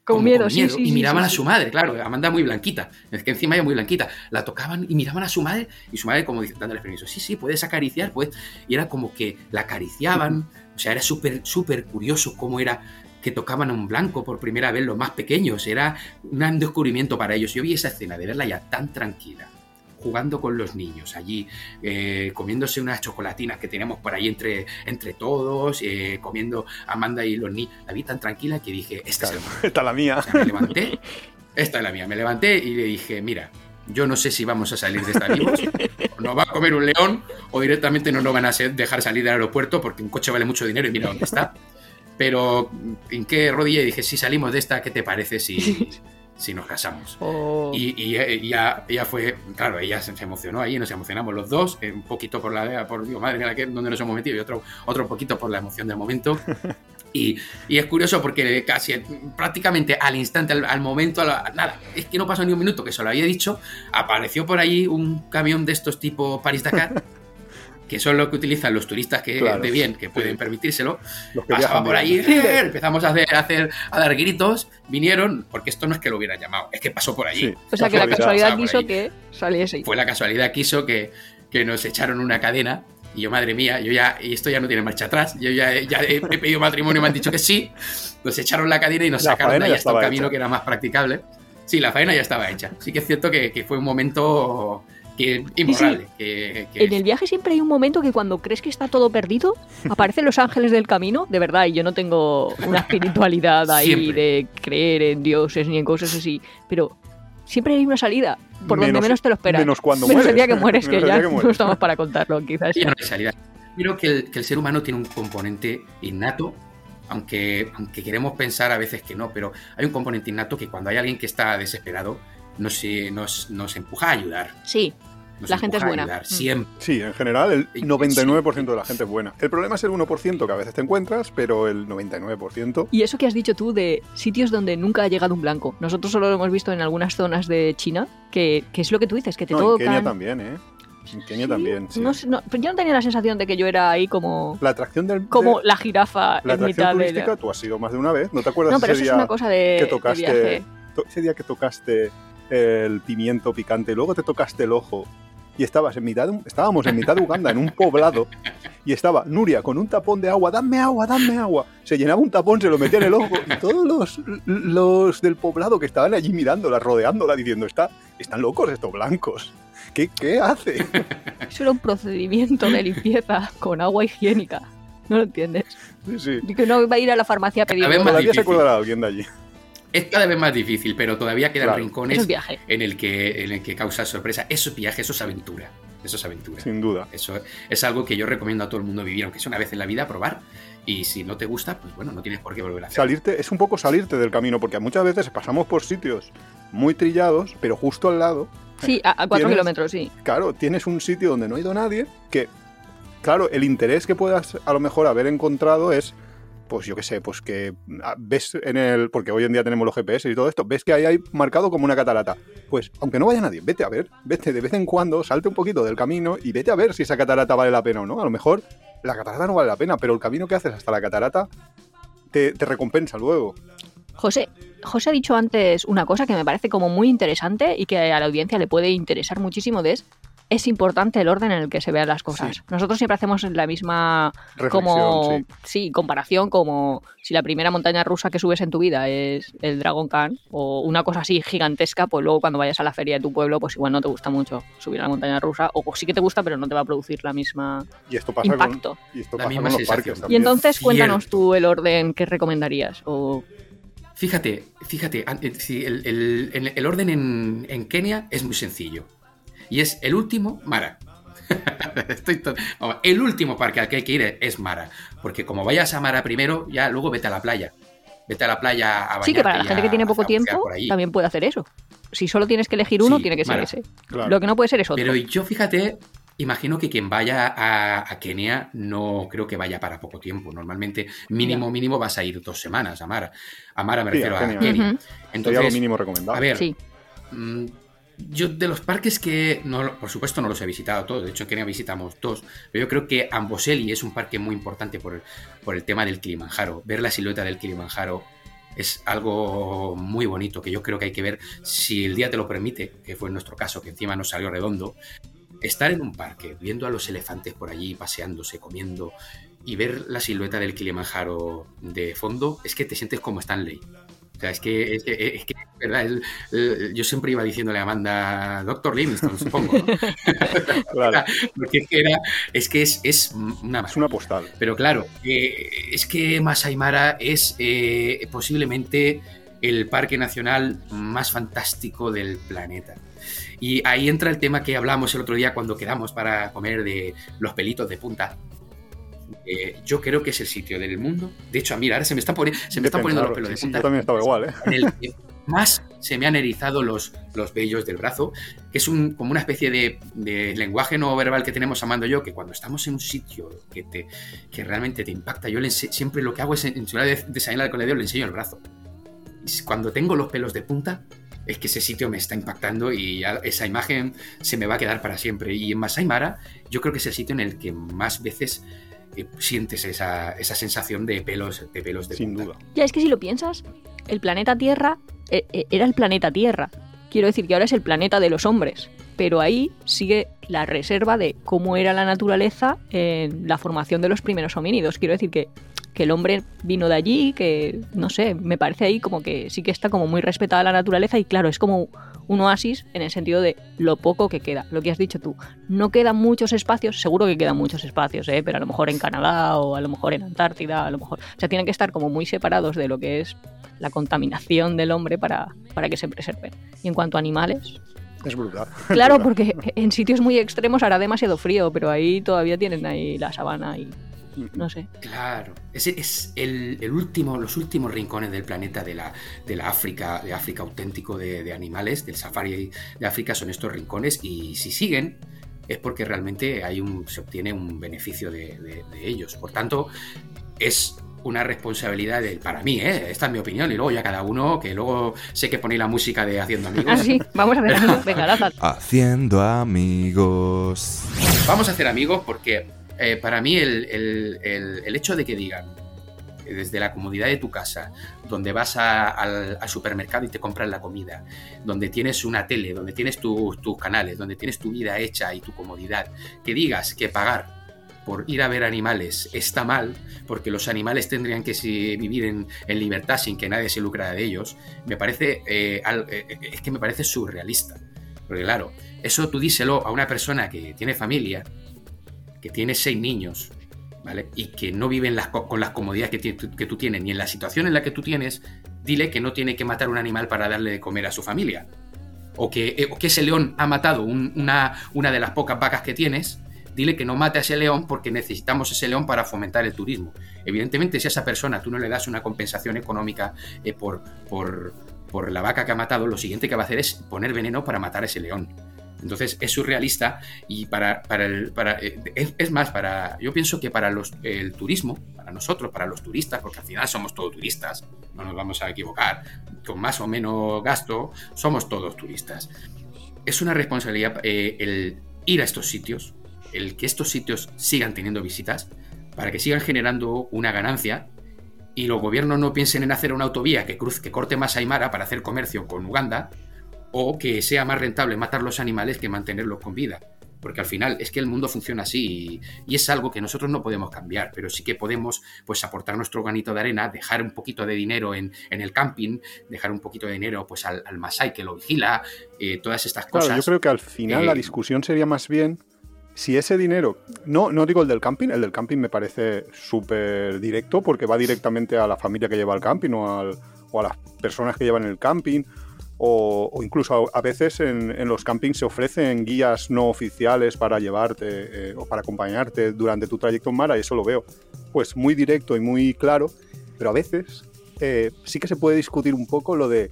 con miedo, sí, Y miraban a su madre, claro, Amanda muy blanquita, es que encima ella muy blanquita. La tocaban y miraban a su madre y su madre como dándole permiso, sí, sí, puedes acariciar, pues. Y era como que la acariciaban, o sea, era súper, súper curioso cómo era que tocaban a un blanco por primera vez los más pequeños, era un descubrimiento para ellos. Yo vi esa escena de verla ya tan tranquila, jugando con los niños allí, eh, comiéndose unas chocolatinas que teníamos por ahí entre, entre todos, eh, comiendo Amanda y los niños. La vi tan tranquila que dije, esta, es, esta la mía. me levanté, esta es la mía. Me levanté y le dije, mira, yo no sé si vamos a salir de esta vivos, nos va a comer un león o directamente no nos van a dejar salir del aeropuerto porque un coche vale mucho dinero y mira dónde está. Pero en qué rodilla dije, si salimos de esta, ¿qué te parece si, si nos casamos. Oh. Y, ella, ella, fue, claro, ella se, emocionó ahí, nos emocionamos los dos, eh, un poquito por la, por Dios, madre mía, donde nos hemos metido, y otro, otro poquito por la emoción del momento. Y, y, es curioso porque casi prácticamente al instante, al, momento, nada, es que no pasó ni un minuto que se lo había dicho, apareció por ahí un camión de estos tipo Paris-Dakar que son lo que utilizan los turistas que de bien, que pueden permitírselo, pasaba por ahí, empezamos a hacer, a hacer, a dar gritos, vinieron, porque esto no es que lo hubieran llamado, es que pasó por allí. o sea que la casualidad quiso que saliese. Fue la casualidad quiso que, que nos echaron una cadena y yo, madre mía, yo ya, y esto ya no tiene marcha atrás. Yo ya, ya he, pedido matrimonio y me han dicho que sí. Nos echaron la cadena y nos sacaron de ahí hasta un camino que era más practicable. Sí, la faena ya estaba hecha. Sí que es cierto que, que fue un momento que imborrable. En el viaje siempre hay un momento que cuando crees que está todo perdido, aparecen los ángeles del camino, de verdad, y yo no tengo una espiritualidad ahí de creer en dioses ni en cosas así, pero siempre hay una salida, por donde menos te lo esperas. Menos cuando menos el día que mueres, que ya no estamos para contarlo, quizás. Ya no hay salida. Creo que el, que el ser humano tiene un componente innato aunque, aunque queremos pensar a veces que no, pero hay un componente innato que cuando hay alguien que está desesperado, nos, nos, nos empuja a ayudar. Sí, la gente es buena. Mm. siempre. Sí, en general el 99% de la gente es buena. El problema es el 1% que a veces te encuentras, pero el 99%... Y eso que has dicho tú de sitios donde nunca ha llegado un blanco. Nosotros solo lo hemos visto en algunas zonas de China, que, es lo que tú dices, que te no, tocan... En Kenia también, ¿eh? En Kenia también, sí. No, yo no tenía la sensación de que yo era ahí como... La atracción del... Como la jirafa la en mitad turística, de... tú has ido más de una vez, ¿no te acuerdas no, pero ese eso día es una cosa de, que tocaste, viaje. Ese día que tocaste el pimiento picante, luego te tocaste el ojo y estabas en mitad estábamos en mitad de Uganda, en un poblado, y estaba Nuria con un tapón de agua, dame agua, dame agua. Se llenaba un tapón, se lo metía en el ojo, y todos los, los del poblado que estaban allí mirándola, rodeándola, diciendo, Está, están locos estos blancos. ¿Qué, ¿Qué hace? Eso era un procedimiento de limpieza con agua higiénica. ¿No lo entiendes? Sí, sí. Y que no va a ir a la farmacia a pedir. A ver, todavía se acordará alguien de allí. Es cada vez más difícil, pero todavía quedan rincones en el que en el que causa sorpresa. Eso es viaje, eso es aventura. Eso es aventura. Sin duda. Eso es algo que yo recomiendo a todo el mundo vivir, aunque sea una vez en la vida, probar. Y si no te gusta, pues bueno, no tienes por qué volver a hacerlo. Salirte, es un poco salirte del camino, porque muchas veces pasamos por sitios muy trillados, pero justo al lado. Sí, a, cuatro kilómetros, sí. Claro, tienes un sitio donde no ha ido nadie, que, claro, el interés que puedas a lo mejor haber encontrado es pues yo qué sé, pues que ah, ves en el, porque hoy en día tenemos los GPS y todo esto, ves que ahí hay marcado como una catarata. Pues aunque no vaya nadie, vete a ver, vete de vez en cuando, salte un poquito del camino y vete a ver si esa catarata vale la pena o no. A lo mejor la catarata no vale la pena, pero el camino que haces hasta la catarata te, te recompensa luego. José, José ha dicho antes una cosa que me parece como muy interesante y que a la audiencia le puede interesar muchísimo es es importante el orden en el que se vean las cosas. Nosotros siempre hacemos la misma como sí. comparación como si la primera montaña rusa que subes en tu vida es el Dragon Khan o una cosa así gigantesca, pues luego cuando vayas a la feria de tu pueblo, pues igual no te gusta mucho subir a la montaña rusa o sí que te gusta, pero no te va a producir la misma y esto pasa impacto. y esto pasa con los parques Y entonces cuéntanos tú el orden que recomendarías o Fíjate, fíjate, el, el, orden en, en Kenia es muy sencillo y es el último, Mara. el último parque al que hay que ir es Mara. Porque como vayas a Mara primero, ya luego vete a la playa. Vete a la playa a bañarte Sí, que para la gente que tiene poco tiempo también puede hacer eso. Si solo tienes que elegir uno, tiene que ser ese. Lo que no puede ser es otro. Pero yo fíjate, imagino que quien vaya a, Kenia no creo que vaya para poco tiempo. Normalmente, mínimo, mínimo vas a ir dos semanas a Mara. A Mara me refiero a Kenia. Entonces, lo mínimo recomendado. A ver, mm, yo de los parques que, no, por supuesto no los he visitado todos, de hecho en Kenia visitamos dos, pero yo creo que Amboseli es un parque muy importante por el, por el tema del Kilimanjaro. Ver la silueta del Kilimanjaro es algo muy bonito que yo creo que hay que ver si el día te lo permite, que fue nuestro caso, que encima nos salió redondo. Estar en un parque, viendo a los elefantes por allí paseándose, comiendo y ver la silueta del Kilimanjaro de fondo, es que te sientes como Stanley. O sea, que, es que, es que ¿verdad? yo siempre iba diciéndole a Amanda, Doctor Livingston, supongo. claro. Porque es que, era, es, que es, es, una, es una postal. Pero claro, eh, es que Masai Mara es eh, posiblemente el parque nacional más fantástico del planeta. Y ahí entra el tema que hablamos el otro día cuando quedamos para comer de los pelitos de punta. Eh, yo creo que es el sitio del mundo. De hecho, mira, ahora se me, está poniendo, se me están poniendo los pelos de punta. yo también estaba igual, ¿eh? En el más se me han erizado los, los vellos del brazo, que es un, como una especie de, lenguaje no verbal que tenemos amando yo, que cuando estamos en un sitio que, te, que realmente te impacta, yo siempre lo que hago es, en su de desayunar con el dedo, le enseño el brazo. Y cuando tengo los pelos de punta, es que ese sitio me está impactando y esa imagen se me va a quedar para siempre. Y en Masai Mara yo creo que es el sitio en el que más veces eh, sientes esa, sensación de pelos de pelos de Sin duda. Ya es que si lo piensas, el planeta Tierra era el planeta Tierra. Quiero decir que ahora es el planeta de los hombres. Pero ahí sigue la reserva de cómo era la naturaleza en la formación de los primeros homínidos. Quiero decir que que el hombre vino de allí, que no sé, me parece ahí como que sí que está como muy respetada la naturaleza y claro, es como un oasis en el sentido de lo poco que queda, lo que has dicho tú. No quedan muchos espacios, seguro que quedan muchos espacios, ¿eh? pero a lo mejor en Canadá o a lo mejor en Antártida, a lo mejor, o sea, tienen que estar como muy separados de lo que es la contaminación del hombre para, para que se preserven. Y en cuanto a animales, es brutal. Claro, porque en sitios muy extremos hará demasiado frío, pero ahí todavía tienen ahí la sabana y no sé. Claro, ese es el, último, los últimos rincones del planeta de la, de la África, de África auténtico de, animales, del safari de África son estos rincones y si siguen es porque realmente hay un, se obtiene un beneficio de, ellos. Por tanto, es una responsabilidad para mí, ¿eh? esta es mi opinión, y luego ya cada uno, que luego sé que ponéis la música de Haciendo Amigos. Ah, sí, vamos a hacer amigos, venga, Haciendo amigos. Vamos a hacer amigos porque eh, para mí el, hecho de que digan eh, desde la comodidad de tu casa, donde vas al, supermercado y te compras la comida, donde tienes una tele, donde tienes tus canales, donde tienes tu vida hecha y tu comodidad, que digas que pagar por ir a ver animales está mal, porque los animales tendrían que vivir en, libertad sin que nadie se lucrara de ellos, me parece, eh, es que me parece surrealista. Porque claro, eso tú díselo a una persona que tiene familia, que tiene seis niños, ¿vale? Y que no viven con las comodidades que, tú tienes, ni en la situación en la que tú tienes, dile que no tiene que matar un animal para darle de comer a su familia. O que, eh, ese león ha matado una de las pocas vacas que tienes, dile que no mate a ese león porque necesitamos ese león para fomentar el turismo. Evidentemente, si a esa persona tú no le das una compensación económica eh, por, por, por la vaca que ha matado, lo siguiente que va a hacer es poner veneno para matar a ese león. Entonces es surrealista y para, para el, para, eh, es, más, para, yo pienso que para los, el turismo, para nosotros, para los turistas, porque al final somos todos turistas, no nos vamos a equivocar, con más o menos gasto, somos todos turistas. Es una responsabilidad eh, el ir a estos sitios, el que estos sitios sigan teniendo visitas, para que sigan generando una ganancia y los gobiernos no piensen en hacer una autovía que, corte más Aymara para hacer comercio con Uganda, o que sea más rentable matar los animales que mantenerlos con vida. Porque al final es que el mundo funciona así y, es algo que nosotros no podemos cambiar, pero sí que podemos pues aportar nuestro granito de arena, dejar un poquito de dinero en, el camping, dejar un poquito de dinero pues al, al Masai que lo vigila, eh, todas estas cosas. yo creo que al final la eh, discusión sería más bien si ese dinero, no, no digo el del camping, el del camping me parece súper directo porque va directamente a la familia que lleva el camping o, o a las personas que llevan el camping o, incluso a, veces en, los campings se ofrecen guías no oficiales para llevarte eh, o para acompañarte durante tu trayecto en Mara y eso lo veo pues muy directo y muy claro, pero a veces eh, sí que se puede discutir un poco lo de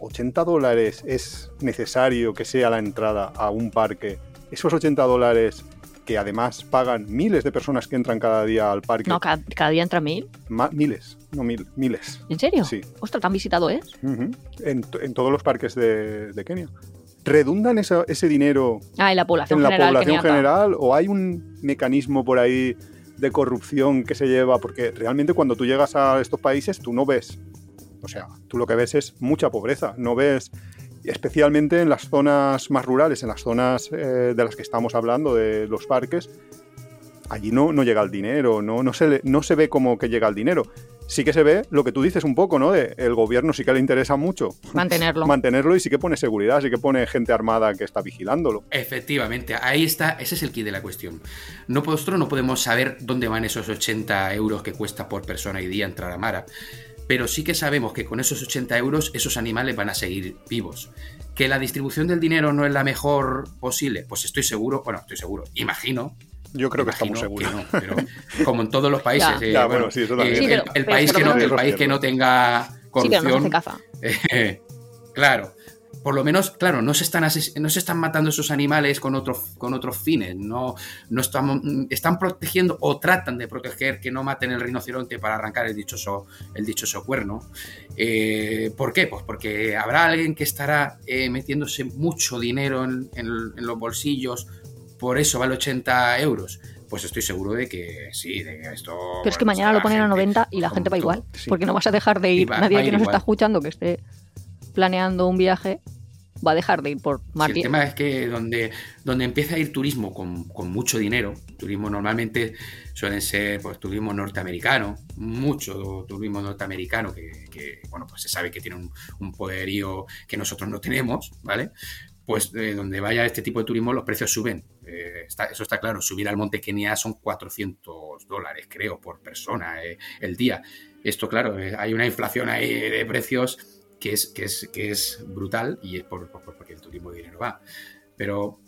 80 dólares es necesario que sea la entrada a un parque. Esos 80 dólares que además pagan miles de personas que entran cada día al parque. No, cada, día entra mil. miles, no mil, miles. ¿En serio? Sí. Ostras, ¿tan visitado es? en, todos los parques de, Kenia. ¿Redundan ese dinero ah, en la población, en general, la población general o hay un mecanismo por ahí de corrupción que se lleva? Porque realmente cuando tú llegas a estos países tú no ves, o sea, tú lo que ves es mucha pobreza, no ves especialmente en las zonas más rurales, en las zonas eh, de las que estamos hablando, de los parques, allí no, no llega el dinero, no, no, se no se ve como que llega el dinero. Sí que se ve lo que tú dices un poco, ¿no? De el gobierno sí que le interesa mucho mantenerlo. mantenerlo y sí que pone seguridad, sí que pone gente armada que está vigilándolo. Efectivamente, ahí está, ese es el kit de la cuestión. Nosotros no podemos saber dónde van esos 80 euros que cuesta por persona y día entrar a Mara pero sí que sabemos que con esos 80 euros esos animales van a seguir vivos. ¿Que la distribución del dinero no es la mejor posible? Pues estoy seguro, bueno, estoy seguro, imagino. Yo creo que estamos seguros. pero como en todos los países, el, país que no, el país que no tenga corrupción, sí, caza. claro, por lo menos, claro, no se están, no se están matando esos animales con, otros con otros fines, no, no están, están protegiendo o tratan de proteger que no maten el rinoceronte para arrancar el dichoso, el dichoso cuerno. Eh, ¿Por qué? Pues porque habrá alguien que estará eh, metiéndose mucho dinero en, los bolsillos, por eso vale 80 euros pues estoy seguro de que sí, de que esto... Pero es que mañana lo ponen a 90 y la gente va igual, porque no vas a dejar de ir. Nadie que nos está escuchando que esté planeando un viaje va a dejar de ir por más El tema es que donde, donde empieza a ir turismo con, mucho dinero, turismo normalmente suelen ser pues, turismo norteamericano, mucho turismo norteamericano que, bueno, pues se sabe que tiene un, poderío que nosotros no tenemos, ¿vale? Pues eh, donde vaya este tipo de turismo los precios suben. Eh, eso está claro. Subir al Monte Kenia son 400 dólares, creo, por persona eh, el día. Esto, claro, hay una inflación ahí de precios que es, que es, que es brutal y es por, porque el turismo de dinero va. Pero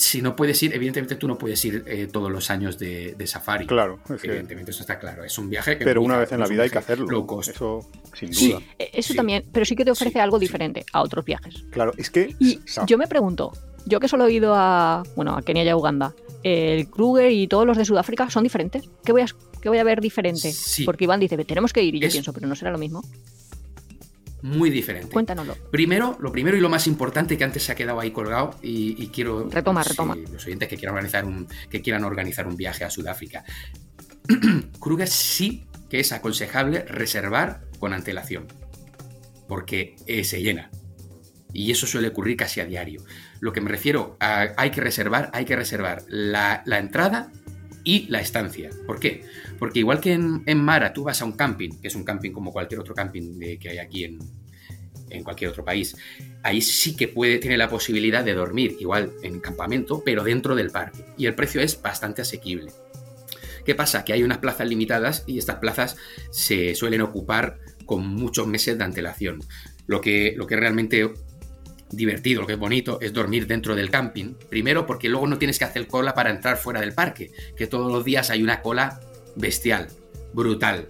si no puedes ir, evidentemente tú no puedes ir eh, todos los años de, safari. Claro, evidentemente eso está claro. Es un viaje que. Pero una vez en la vida hay que hacerlo. Eso, sin duda. Eh, eso también, pero sí que te ofrece algo diferente a otros viajes. Claro, es que. Y yo me pregunto, yo que solo he ido a, bueno, a Kenia y a Uganda, el Kruger y todos los de Sudáfrica son diferentes. ¿Qué voy a, qué voy a ver diferente? Porque Iván dice, tenemos que ir, y yo pienso, pero no será lo mismo muy diferente. Cuéntanoslo. Primero, lo primero y lo más importante que antes se ha quedado ahí colgado y, quiero... Retoma, retoma. Los oyentes que quieran organizar un, que quieran organizar un viaje a Sudáfrica. Kruger sí que es aconsejable reservar con antelación, porque eh, se llena. Y eso suele ocurrir casi a diario. Lo que me refiero a hay que reservar, hay que reservar la, la entrada y la estancia. ¿Por qué? Porque igual que en, Mara tú vas a un camping, que es un camping como cualquier otro camping que hay aquí en, cualquier otro país, ahí sí que puede, tiene la posibilidad de dormir, igual en campamento, pero dentro del parque. Y el precio es bastante asequible. ¿Qué pasa? Que hay unas plazas limitadas y estas plazas se suelen ocupar con muchos meses de antelación. Lo que, lo que realmente divertido, lo que es bonito, es dormir dentro del camping. Primero porque luego no tienes que hacer cola para entrar fuera del parque, que todos los días hay una cola bestial, brutal.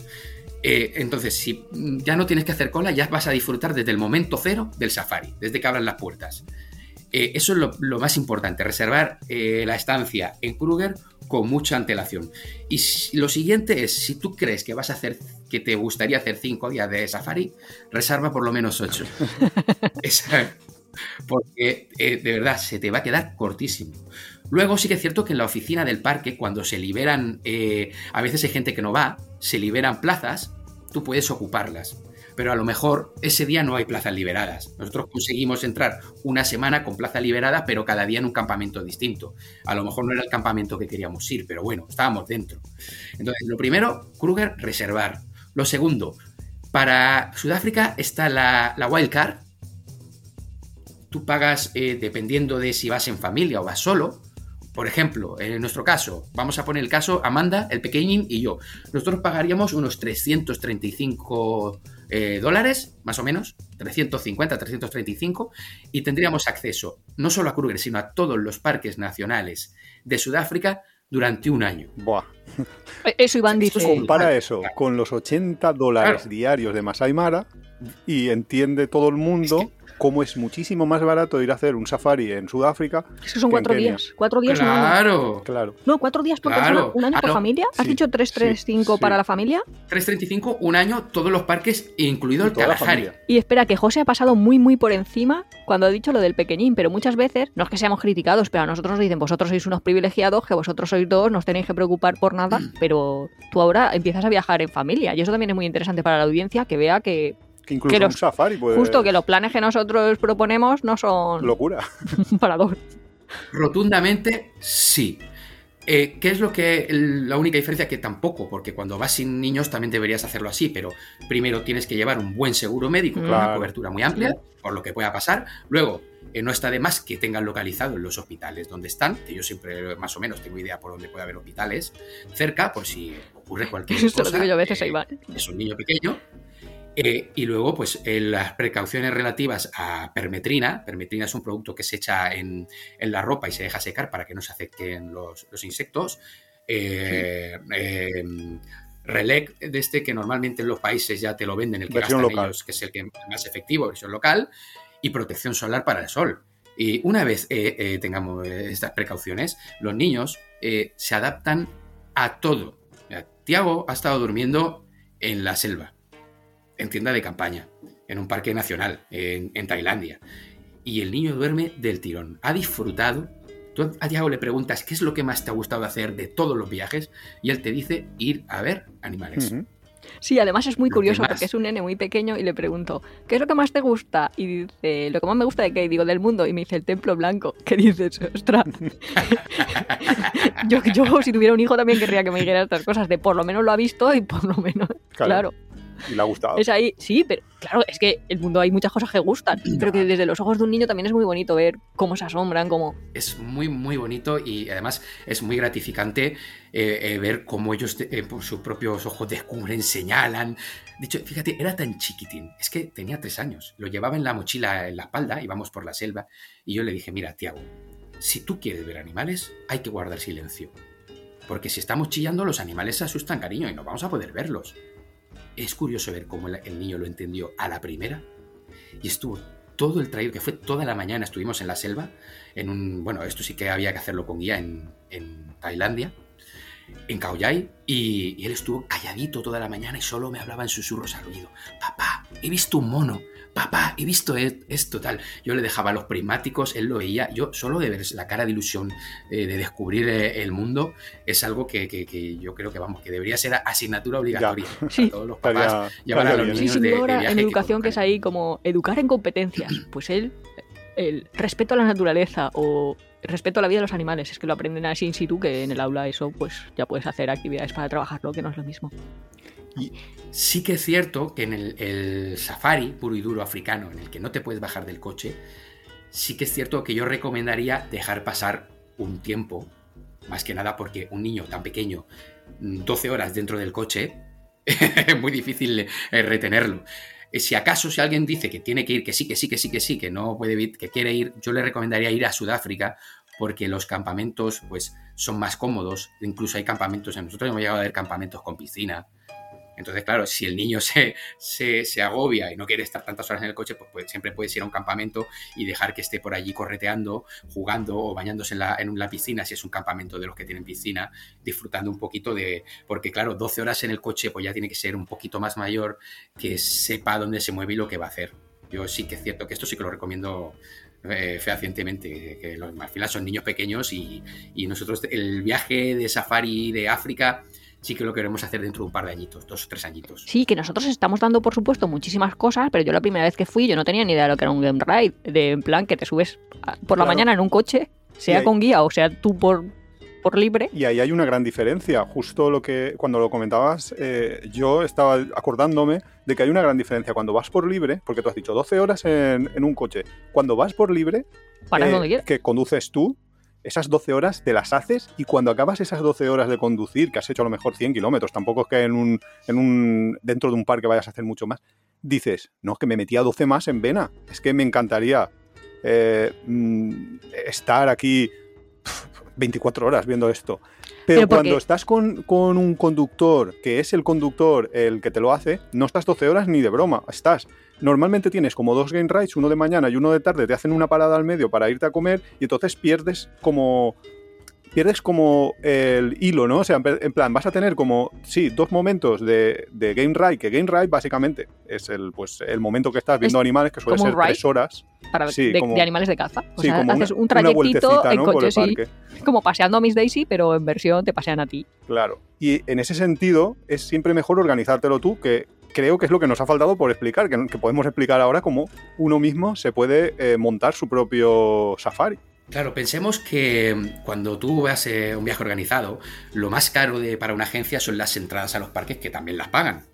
Eh, entonces, si ya no tienes que hacer cola, ya vas a disfrutar desde el momento cero del safari, desde que abran las puertas. Eh, eso es lo, más importante, reservar eh, la estancia en Kruger con mucha antelación. Y lo siguiente es, si tú crees que vas a hacer, que te gustaría hacer cinco días de safari, reserva por lo menos ocho. porque de verdad se te va a quedar cortísimo. Luego sí que es cierto que en la oficina del parque, cuando se liberan, eh, a veces hay gente que no va, se liberan plazas, tú puedes ocuparlas. Pero a lo mejor ese día no hay plazas liberadas. Nosotros conseguimos entrar una semana con plaza liberada, pero cada día en un campamento distinto. A lo mejor no era el campamento que queríamos ir, pero bueno, estábamos dentro. Entonces, lo primero, Kruger, reservar. Lo segundo, para Sudáfrica está la, la Wildcard. Tú pagas, eh, dependiendo de si vas en familia o vas solo, por ejemplo, en nuestro caso, vamos a poner el caso Amanda, el pequeñín y yo. Nosotros pagaríamos unos 335 eh, dólares, más o menos, 350, 335, y tendríamos acceso no solo a Kruger, sino a todos los parques nacionales de Sudáfrica durante un año. Buah. Eh, eso Iván dice. Compara eso con los 80 dólares diarios de Masai Mara y entiende todo el mundo como es muchísimo más barato ir a hacer un safari en Sudáfrica. Es que son cuatro días. Cuatro días claro. Claro. No, cuatro días por persona, un año por familia. ¿Has dicho 335 para la familia? 335, un año, todos los parques, incluido el Kalahari. Y espera, que José ha pasado muy, muy por encima cuando ha dicho lo del pequeñín, pero muchas veces, no es que seamos criticados, pero a nosotros nos dicen, vosotros sois unos privilegiados, que vosotros sois dos, no os tenéis que preocupar por nada, pero tú ahora empiezas a viajar en familia. Y eso también es muy interesante para la audiencia, que vea que incluso un safari puede... Justo que los planes que nosotros proponemos no son... Locura. para dos. Rotundamente sí. Eh, ¿Qué es lo que la única diferencia? Que tampoco, porque cuando vas sin niños también deberías hacerlo así, pero primero tienes que llevar un buen seguro médico con una cobertura muy amplia, por lo que pueda pasar. Luego, eh, no está de más que tengan localizado en los hospitales donde están, que yo siempre más o menos tengo idea por dónde puede haber hospitales cerca, por si ocurre cualquier cosa. Lo digo yo a veces, ahí Es un niño pequeño eh, y luego, pues eh, las precauciones relativas a permetrina. Permetrina es un producto que se echa en, la ropa y se deja secar para que no se afecten los, insectos. Eh, Relec de este que normalmente en los países ya te lo venden, el que gastan ellos, que es el que más efectivo, versión local. y protección solar para el sol. Y una vez eh, tengamos estas precauciones, los niños se adaptan a todo. Tiago ha estado durmiendo en la selva, en tienda de campaña, en un parque nacional, en, en Tailandia. Y el niño duerme del tirón. Ha disfrutado Tú a Tiago le preguntas qué es lo que más te ha gustado hacer de todos los viajes y él te dice ir a ver animales. Sí, además es muy curioso porque es un nene muy pequeño y le pregunto, ¿qué es lo que más te gusta? Y dice, lo que más me gusta de qué? digo, del mundo. Y me dice, el templo blanco. ¿Qué dices? Ostras. yo, yo, si tuviera un hijo, también querría que me dijera estas cosas, de por lo menos lo ha visto y por lo menos, claro y le ha gustado. Es ahí, sí, pero claro, es que el mundo hay muchas cosas que gustan, pero que desde los ojos de un niño también es muy bonito ver cómo se asombran, cómo... Es muy, muy bonito y además es muy gratificante eh, eh, ver cómo ellos eh, por sus propios ojos descubren, señalan. De hecho, fíjate, era tan chiquitín, es que tenía tres años, lo llevaba en la mochila en la espalda, íbamos por la selva, y yo le dije, mira, Tiago, si tú quieres ver animales, hay que guardar silencio. Porque si estamos chillando, los animales se asustan, cariño, y no vamos a poder verlos. Es curioso ver cómo el niño lo entendió a la primera y estuvo todo el trayecto, que fue toda la mañana, estuvimos en la selva, en un, bueno, esto sí que había que hacerlo con guía en, en Tailandia, en Khao Yai, y, él estuvo calladito toda la mañana y solo me hablaba en susurros al oído. Papá, he visto un mono, papá, he visto e-, esto, tal. Yo le dejaba los prismáticos, él lo veía. Yo solo de ver la cara de ilusión, eh, de descubrir eh, el mundo, es algo que, yo creo que vamos, que debería ser asignatura obligatoria sí. todos los papás. llevar a los niños sí, en educación que, es ahí como educar en competencias. Pues él, el respeto a la naturaleza o respeto a la vida de los animales, es que lo aprenden así in situ, que en el aula eso pues ya puedes hacer actividades para trabajarlo, que no es lo mismo. Y sí que es cierto que en el, safari puro y duro africano, en el que no te puedes bajar del coche, sí que es cierto que yo recomendaría dejar pasar un tiempo, más que nada porque un niño tan pequeño, 12 horas dentro del coche, es muy difícil eh, retenerlo. Eh, si acaso si alguien dice que tiene que ir, que sí, que sí, que sí, que sí, que no puede que quiere ir, yo le recomendaría ir a Sudáfrica porque los campamentos pues son más cómodos, incluso hay campamentos, nosotros hemos llegado a ver campamentos con piscina, entonces, claro, si el niño se, se, agobia y no quiere estar tantas horas en el coche, pues, siempre puedes ir a un campamento y dejar que esté por allí correteando, jugando o bañándose en la, en piscina, si es un campamento de los que tienen piscina, disfrutando un poquito de... Porque, claro, 12 horas en el coche, pues ya tiene que ser un poquito más mayor, que sepa dónde se mueve y lo que va a hacer. Yo sí que es cierto que esto sí que lo recomiendo eh, fehacientemente, que los marfilas son niños pequeños y, y, nosotros el viaje de safari de África sí que lo queremos hacer dentro de un par de añitos, dos o tres añitos. Sí, que nosotros estamos dando, por supuesto, muchísimas cosas, pero yo la primera vez que fui, yo no tenía ni idea de lo que era un game ride, de en plan que te subes por la mañana en un coche, sea con guía o sea tú por, por libre. Y ahí hay una gran diferencia. Justo lo que cuando lo comentabas, eh, yo estaba acordándome de que hay una gran diferencia cuando vas por libre, porque tú has dicho 12 horas en, un coche. Cuando vas por libre, eh, que conduces tú, esas 12 horas te las haces y cuando acabas esas 12 horas de conducir, que has hecho a lo mejor 100 kilómetros, tampoco es que en un, en un, dentro de un parque vayas a hacer mucho más, dices, no, que me metía 12 más en vena, es que me encantaría eh, mm, estar aquí 24 horas viendo esto. Pero, cuando estás con, con, un conductor, que es el conductor el que te lo hace, no estás 12 horas ni de broma, estás normalmente tienes como dos game rides, uno de mañana y uno de tarde, te hacen una parada al medio para irte a comer y entonces pierdes como pierdes como el hilo, ¿no? O sea, en plan, vas a tener como, sí, dos momentos de, Game Ride, que Game Ride básicamente es el, pues, el momento que estás viendo animales, que suele ser tres horas. Para, de, animales de caza. O sea, haces un trayectito en coche, sí. Como paseando a Miss Daisy, pero en versión te pasean a ti. Claro. Y en ese sentido, es siempre mejor organizártelo tú que creo que es lo que nos ha faltado por explicar, que, podemos explicar ahora cómo uno mismo se puede eh, montar su propio safari. Claro, pensemos que mm, cuando tú vas a un viaje organizado, lo más caro de, para una agencia son las entradas a los parques que también las pagan.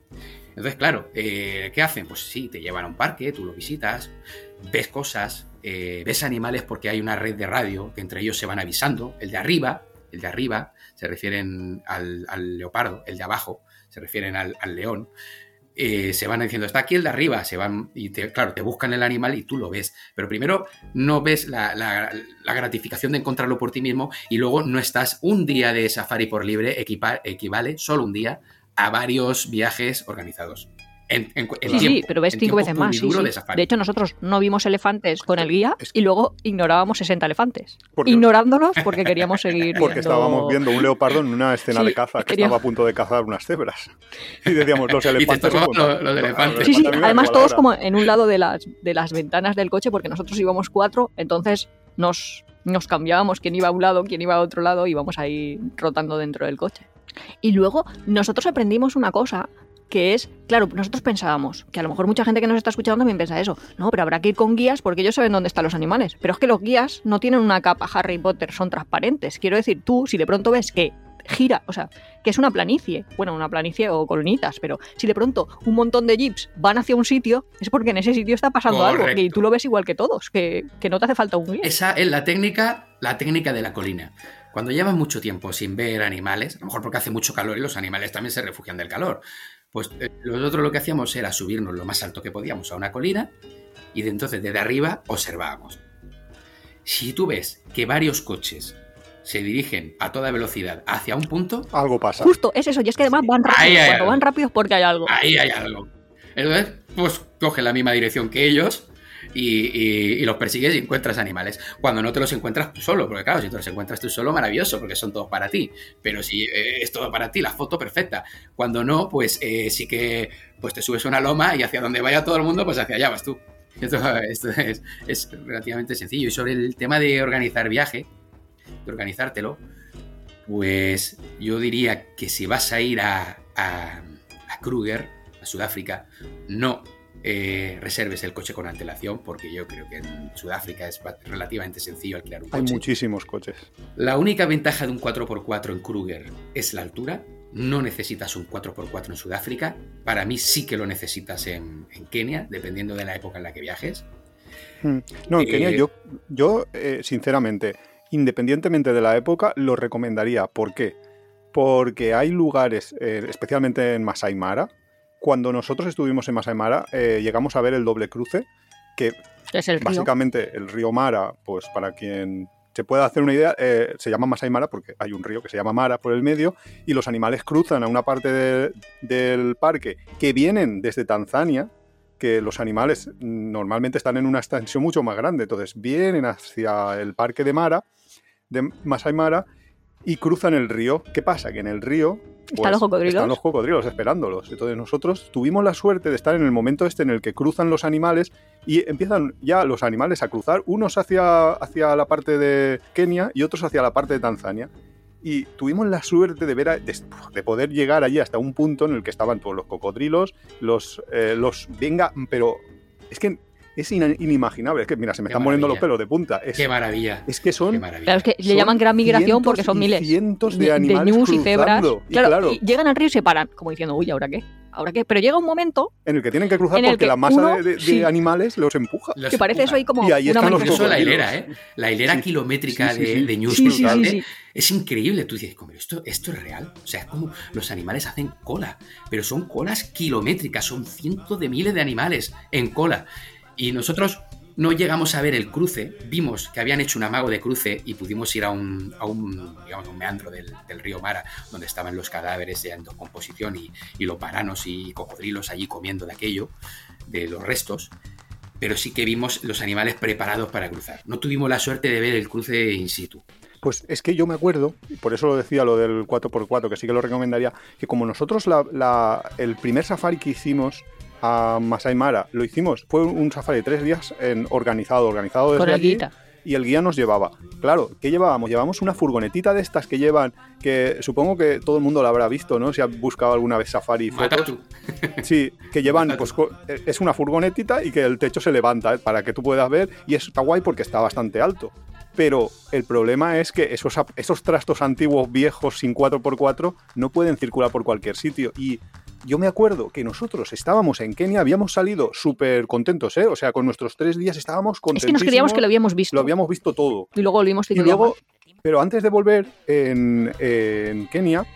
Entonces, claro, eh, ¿qué hacen? Pues sí, te llevan a un parque, tú lo visitas, ves cosas, eh, ves animales porque hay una red de radio que entre ellos se van avisando. El de arriba, el de arriba, se refieren al, leopardo, el de abajo, se refieren al león. Eh, se van diciendo, está aquí el de arriba, se van, y claro, te buscan el animal y tú lo ves. Pero primero no ves la, gratificación de encontrarlo por ti mismo y luego no estás un día de safari por libre, equivale, solo un día, a varios viajes organizados. Sí, sí, pero ves cinco veces más. De, hecho, nosotros no vimos elefantes con el guía y luego ignorábamos 60 elefantes. Ignorándolos porque queríamos seguir. Porque estábamos viendo un leopardo en una escena de caza que estaba a punto de cazar unas cebras. Y decíamos, los elefantes. los, elefantes. Sí, sí, además todos como en un lado de las, de las ventanas del coche porque nosotros íbamos cuatro, entonces nos, nos cambiábamos quién iba a un lado, quién iba a otro lado y íbamos ahí rotando dentro del coche. Y luego nosotros aprendimos una cosa que es, claro, nosotros pensábamos, que a lo mejor mucha gente que nos está escuchando también piensa eso, no, pero habrá que ir con guías porque ellos saben dónde están los animales, pero es que los guías no tienen una capa Harry Potter, son transparentes. Quiero decir, tú, si de pronto ves que gira, o sea, que es una planicie, bueno, una planicie o colonitas, pero si de pronto un montón de jeeps van hacia un sitio, es porque en ese sitio está pasando algo y tú lo ves igual que todos, que, que no te hace falta un guía. Esa es la técnica, la técnica de la colina. Cuando llevas mucho tiempo sin ver animales, a lo mejor porque hace mucho calor y los animales también se refugian del calor, pues eh, nosotros lo que hacíamos era subirnos lo más alto que podíamos a una colina y de entonces desde arriba observábamos. Si tú ves que varios coches se dirigen a toda velocidad hacia un punto, algo pasa. Justo, es eso, y es que además van rápido. Cuando van rápidos porque hay algo. Ahí hay algo. Entonces, pues coge la misma dirección que ellos y, los persigues y encuentras animales. Cuando no te los encuentras tú solo, porque claro, si te los encuentras tú solo, maravilloso, porque son todos para ti. Pero si eh, es todo para ti, la foto perfecta. Cuando no, pues eh, sí que pues te subes una loma y hacia donde vaya todo el mundo, pues hacia allá vas tú. Esto, esto es, es, relativamente sencillo. Y sobre el tema de organizar viaje, de organizártelo, pues yo diría que si vas a ir a, a, a Kruger, a Sudáfrica, no eh, reserves el coche con antelación, porque yo creo que en Sudáfrica es relativamente sencillo alquilar un coche. Hay muchísimos coches. La única ventaja de un 4x4 en Kruger es la altura. No necesitas un 4x4 en Sudáfrica. Para mí sí que lo necesitas en, Kenia, dependiendo de la época en la que viajes. Hmm. No, en Kenia eh, yo, yo eh, sinceramente, independientemente de la época, lo recomendaría. ¿Por qué? Porque hay lugares, especialmente en Masai Mara, cuando nosotros estuvimos en Masai Mara, eh, llegamos a ver el doble cruce, que es el básicamente el río Mara, pues para quien se pueda hacer una idea, eh, se llama Masai Mara porque hay un río que se llama Mara por el medio y los animales cruzan a una parte del parque que vienen desde Tanzania, que los animales normalmente están en una extensión mucho más grande, entonces vienen hacia el parque de Mara, de Masai Mara, y cruzan el río. ¿Qué pasa? Que en el río ¿Están los cocodrilos? Están los cocodrilos esperándolos. Entonces nosotros tuvimos la suerte de estar en el momento este en el que cruzan los animales y empiezan ya los animales a cruzar, unos hacia, hacia la parte de Kenia y otros hacia la parte de Tanzania. Y tuvimos la suerte de ver de, poder llegar allí hasta un punto en el que estaban todos los cocodrilos, los, eh, los venga, pero es que es inimaginable. Es que, mira, se me están poniendo los pelos de punta. Es, Qué maravilla. Es que son. Claro, es que le llaman gran migración porque son miles. Cientos de animales. De y cebras. claro, y llegan al río y se paran, como diciendo, uy, ¿ahora qué? ¿Ahora qué? Pero llega un momento. En el que tienen que cruzar porque la masa de, animales los empuja. que parece eso ahí como. Y ahí están los Eso la hilera, ¿eh? La hilera kilométrica de, de News es increíble. Tú dices, ¿esto, esto es real? O sea, es como los animales hacen cola, pero son colas kilométricas, son cientos de miles de animales en cola. Y nosotros no llegamos a ver el cruce, vimos que habían hecho un amago de cruce y pudimos ir a un, a un, meandro del, río Mara, donde estaban los cadáveres de descomposición y, y los paranos y cocodrilos allí comiendo de aquello, de los restos, pero sí que vimos los animales preparados para cruzar. No tuvimos la suerte de ver el cruce in situ. Pues es que yo me acuerdo, por eso lo decía lo del 4x4, que sí que lo recomendaría, que como nosotros el primer safari que hicimos a Masai Mara. Lo hicimos, fue un safari de tres días en, organizado, organizado desde allí. Y el guía nos llevaba. Claro, ¿qué llevábamos? Llevamos una furgonetita de estas que llevan, que supongo que todo el mundo lo habrá visto, ¿no? Si ha buscado alguna vez safari fotos. Sí, que llevan, pues es una furgonetita y que el techo se levanta ¿eh? para que tú puedas ver. Y está guay porque está bastante alto pero el problema es que esos, esos trastos antiguos viejos sin 4x4 no pueden circular por cualquier sitio. Y yo me acuerdo que nosotros estábamos en Kenia, habíamos salido súper contentos, ¿eh? O sea, con nuestros tres días estábamos contentos. Es que nos creíamos que lo habíamos visto. Lo habíamos visto todo. Y luego volvimos y luego, Pero antes de volver en, Kenia,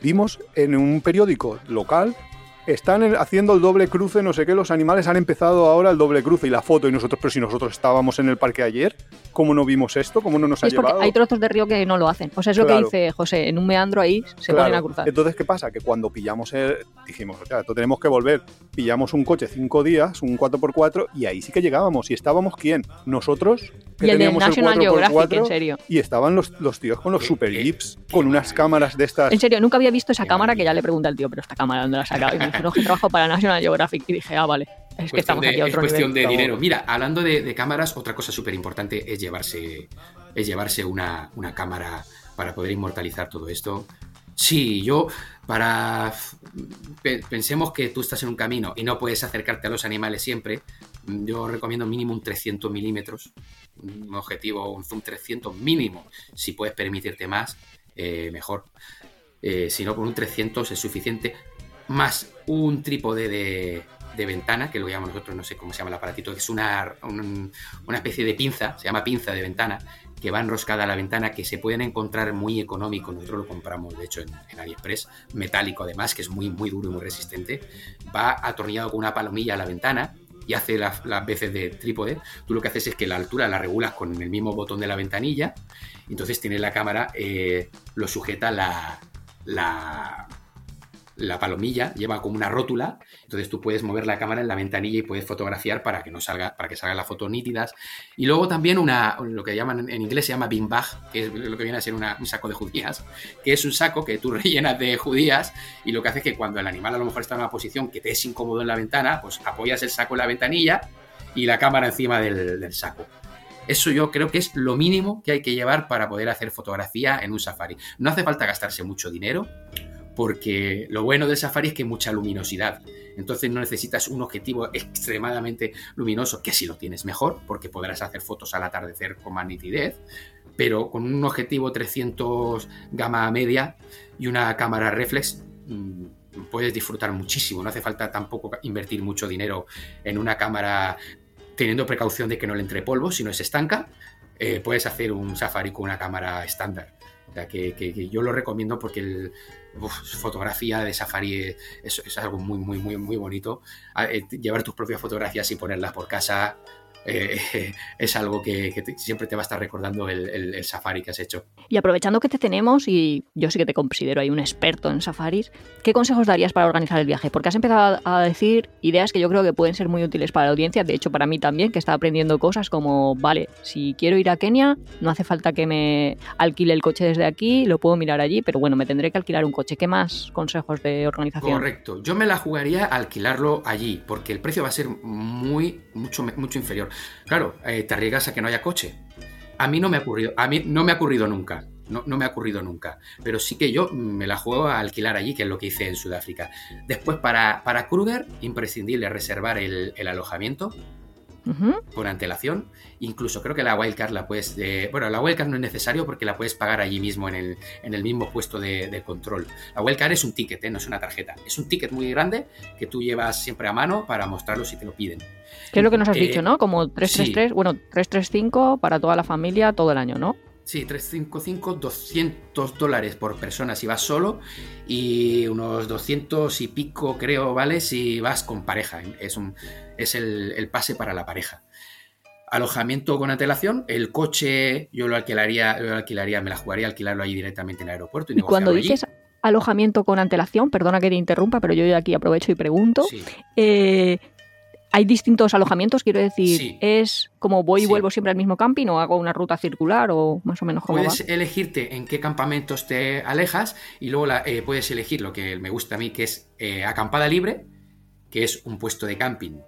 vimos en un periódico local están haciendo el doble cruce, no sé qué, los animales han empezado ahora el doble cruce y la foto y nosotros, pero si nosotros estábamos en el parque ayer, ¿cómo no vimos esto? ¿Cómo no nos ha llevado? Hay trozos de río que no lo hacen. O sea, es lo que dice José, en un meandro ahí se ponen a cruzar. Entonces, ¿qué pasa? Que cuando pillamos el, dijimos, o sea, esto tenemos que volver, pillamos un coche cinco días, un 4x4, y ahí sí que llegábamos. ¿Y estábamos quién? Nosotros, que y el teníamos National el 4x4, en serio. Y estaban los, los tíos con los super jeeps, con unas cámaras de estas. En serio, nunca había visto esa cámara que ya le pregunta al tío, pero esta cámara, ¿dónde la has sacado? Y me dijo, no, que trabajo para National Geographic. Y dije, ah, vale. Es que estamos aquí a otro Es cuestión de dinero. Mira, hablando de, cámaras, otra cosa súper importante es llevarse, es llevarse una, una cámara para poder inmortalizar todo esto. Sí, yo para... Pensemos que tú estás en un camino y no puedes acercarte a los animales siempre. Yo recomiendo mínimo un 300 milímetros. Un objetivo, un zoom 300 mínimo. Si puedes permitirte más, eh, mejor. Eh, si no, con un 300 es suficiente. Más un trípode de, de ventana, que lo llamamos nosotros, no sé cómo se llama el aparatito, es una, una especie de pinza, se llama pinza de ventana, que va enroscada a la ventana, que se pueden encontrar muy económico. Nosotros lo compramos, de hecho, en, AliExpress, metálico además, que es muy, muy duro y muy resistente. Va atornillado con una palomilla a la ventana y hace las, veces de trípode. Tú lo que haces es que la altura la regulas con el mismo botón de la ventanilla. Entonces tienes la cámara, eh, lo sujeta la, la la palomilla lleva como una rótula, entonces tú puedes mover la cámara en la ventanilla y puedes fotografiar para que no salga, para que salga las fotos nítidas. Y luego también una, lo que llaman en inglés se llama bean bag, que es lo que viene a ser un saco de judías, que es un saco que tú rellenas de judías y lo que hace es que cuando el animal a lo mejor está en una posición que te es incómodo en la ventana, pues apoyas el saco en la ventanilla y la cámara encima del saco. Eso yo creo que es lo mínimo que hay que llevar para poder hacer fotografía en un safari. No hace falta gastarse mucho dinero, porque lo bueno del Safari es que hay mucha luminosidad. Entonces no necesitas un objetivo extremadamente luminoso, que si lo tienes mejor, porque podrás hacer fotos al atardecer con más nitidez, pero con un objetivo 300 gama media y una cámara reflex mm, puedes disfrutar muchísimo. No hace falta tampoco invertir mucho dinero en una cámara teniendo precaución de que no le entre polvo, si no se estanca. Eh, puedes hacer un Safari con una cámara estándar. O sea, que, yo lo recomiendo porque el, fotografía de Safari es, algo muy, muy, muy, muy bonito. Ah, eh, llevar tus propias fotografías y ponerlas por casa eh, es algo que, siempre te va a estar recordando el, safari que has hecho. Y aprovechando que te tenemos, y yo sí que te considero ahí un experto en safaris, ¿qué consejos darías para organizar el viaje? Porque has empezado a decir ideas que yo creo que pueden ser muy útiles para la audiencia, de hecho para mí también, que está aprendiendo cosas como, vale, si quiero ir a Kenia, no hace falta que me alquile el coche desde aquí, lo puedo mirar allí, pero bueno, me tendré que alquilar un coche. ¿Qué más consejos de organización? Correcto, yo me la jugaría a alquilarlo allí, porque el precio va a ser muy, mucho, mucho inferior. Claro, eh, te arriesgas a que no haya coche. A mí no me ha ocurrido, a mí no me ha ocurrido nunca. No, me ha ocurrido nunca. Pero sí que yo me la juego a alquilar allí, que es lo que hice en Sudáfrica. Después, para, para Kruger, imprescindible reservar el alojamiento con antelación. Incluso creo que la wildcard la puedes. bueno, la wildcard no es necesario porque la puedes pagar allí mismo en el, en el mismo puesto de, control. La wildcard es un ticket, ¿eh? no es una tarjeta. Es un ticket muy grande que tú llevas siempre a mano para mostrarlo si te lo piden. Que es lo que nos has eh, dicho, ¿no? Como 333, bueno, 335 para toda la familia todo el año, ¿no? Sí, 355, 200 dólares por persona si vas solo y unos 200 y pico creo, ¿vale? Si vas con pareja. Es, un, es el, pase para la pareja. Alojamiento con antelación, el coche yo lo alquilaría, lo alquilaría, me la jugaría alquilarlo ahí directamente en el aeropuerto. Y, cuando dices alojamiento con antelación, perdona que te interrumpa, pero yo aquí aprovecho y pregunto. Eh, hay distintos alojamientos, quiero decir, es como voy y vuelvo siempre al mismo camping o hago una ruta circular o más o menos como Puedes elegirte en qué campamentos te alejas y luego eh, puedes elegir lo que me gusta a mí, que es eh, acampada libre, que es un puesto de camping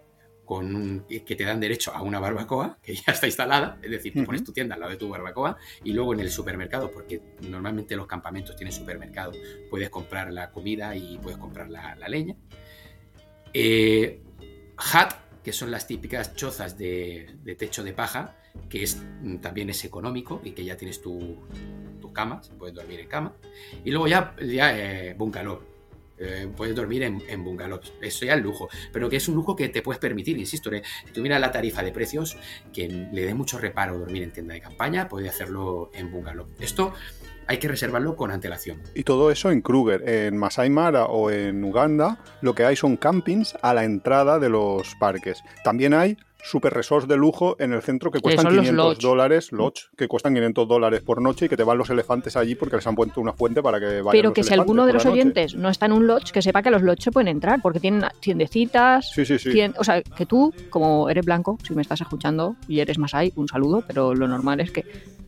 con que te dan derecho a una barbacoa que ya está instalada, es decir, tú pones tu tienda al lado de tu barbacoa y luego en el supermercado, porque normalmente los campamentos tienen supermercado, puedes comprar la comida y puedes comprar la, la leña. Eh, Hat, que son las típicas chozas de, techo de paja, que es, mm, también es económico y que ya tienes tu, tu cama, puedes dormir en cama. Y luego ya, ya eh, bungalow. Eh, puedes dormir en, en, bungalows. Eso ya es lujo. Pero que es un lujo que te puedes permitir, insisto. ¿eh? Si tú la tarifa de precios, que le dé mucho reparo dormir en tienda de campaña, puede hacerlo en bungalow. Esto hay que reservarlo con antelación. Y todo eso en Kruger, en Masai Mara o en Uganda, lo que hay son campings a la entrada de los parques. También hay super resorts de lujo en el centro que cuestan 500 dólares, lodge, que cuestan 500 dólares por noche y que te van los elefantes allí porque les han puesto una fuente para que vayan Pero que si alguno de los oyentes no está en un lodge, que sepa que los lodge se pueden entrar porque tienen tiendecitas. Sí, sí, sí. o sea, que tú, como eres blanco, si me estás escuchando y eres Masai, un saludo, pero lo normal es que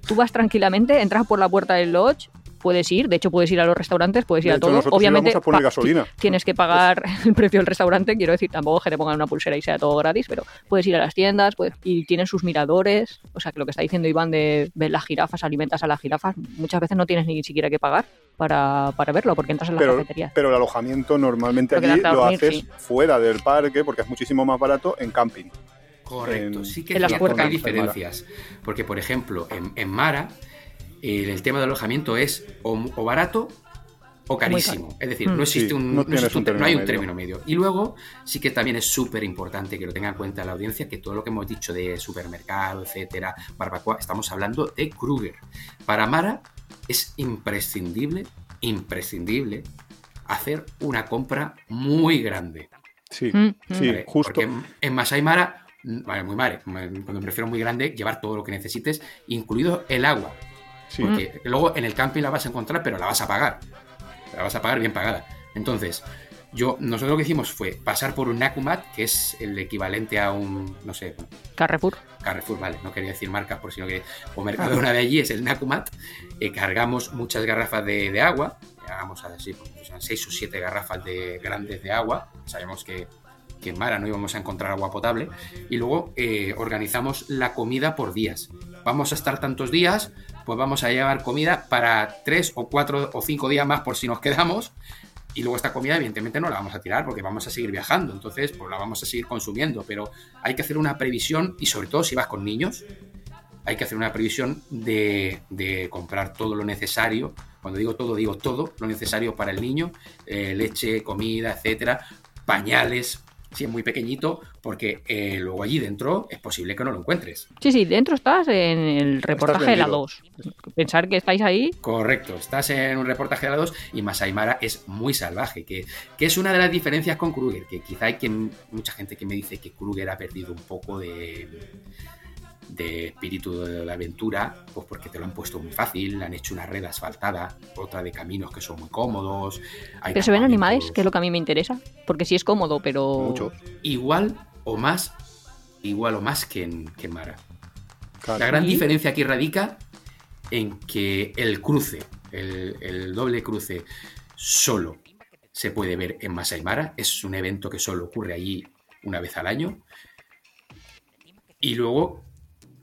tú vas tranquilamente, entras por la puerta del lodge, puedes ir, de hecho puedes ir a los restaurantes, puedes ir a todo. Obviamente a poner gasolina. tienes que pagar el precio del restaurante, quiero decir, tampoco que te pongan una pulsera y sea todo gratis, pero puedes ir a las tiendas y tienen sus miradores, o sea que lo que está diciendo Iván de ver las jirafas, alimentas a las jirafas, muchas veces no tienes ni siquiera que pagar para, verlo, porque entras en la cafetería. Pero el alojamiento normalmente allí lo haces fuera del parque, porque es muchísimo más barato en camping. Correcto, sí que hay diferencias. Porque, por ejemplo, en, Mara, el, tema de alojamiento es o, barato o carísimo. Es decir, no mm. existe un, no, hay un término medio. Y luego, sí que también es súper importante que lo tenga en cuenta la audiencia, que todo lo que hemos dicho de supermercado, etcétera, barbacoa, estamos hablando de Kruger. Para Mara es imprescindible, imprescindible hacer una compra muy grande. Sí, mm, sí, justo. Porque en Masai Mara Vale, muy mal. Cuando me refiero muy grande, llevar todo lo que necesites, incluido el agua. Porque luego en el camping la vas a encontrar, pero la vas a pagar. La vas a pagar bien pagada. Entonces, yo, nosotros lo que hicimos fue pasar por un Nakumat, que es el equivalente a un, no sé... Carrefour. Carrefour, vale, no quería decir marca, por si no que... O Mercadona de allí es el Nakumat. Eh, cargamos muchas garrafas de, agua, vamos a decir, pues, seis o siete garrafas de grandes de agua. Sabemos que que en Mara no íbamos a encontrar agua potable, y luego eh, organizamos la comida por días. Vamos a estar tantos días, pues vamos a llevar comida para tres o cuatro o cinco días más por si nos quedamos, y luego esta comida evidentemente no la vamos a tirar porque vamos a seguir viajando, entonces pues la vamos a seguir consumiendo, pero hay que hacer una previsión y sobre todo si vas con niños, hay que hacer una previsión de, comprar todo lo necesario. Cuando digo todo, digo todo lo necesario para el niño, eh, leche, comida, etcétera, pañales, si es muy pequeñito, porque eh, luego allí dentro es posible que no lo encuentres. Sí, sí, dentro estás en el reportaje de la 2. Pensar que estáis ahí. Correcto, estás en un reportaje de la 2 y Masai Mara es muy salvaje, que, que es una de las diferencias con Kruger, que quizá hay que, mucha gente que me dice que Kruger ha perdido un poco de de espíritu de la aventura, pues porque te lo han puesto muy fácil, han hecho una red asfaltada, otra de caminos que son muy cómodos. pero se ven animales, que es lo que a mí me interesa, porque sí es cómodo, pero... Igual o más, igual o más que en, que Mara. La gran diferencia aquí radica en que el cruce, el, el doble cruce solo se puede ver en Masai Mara, es un evento que solo ocurre allí una vez al año. Y luego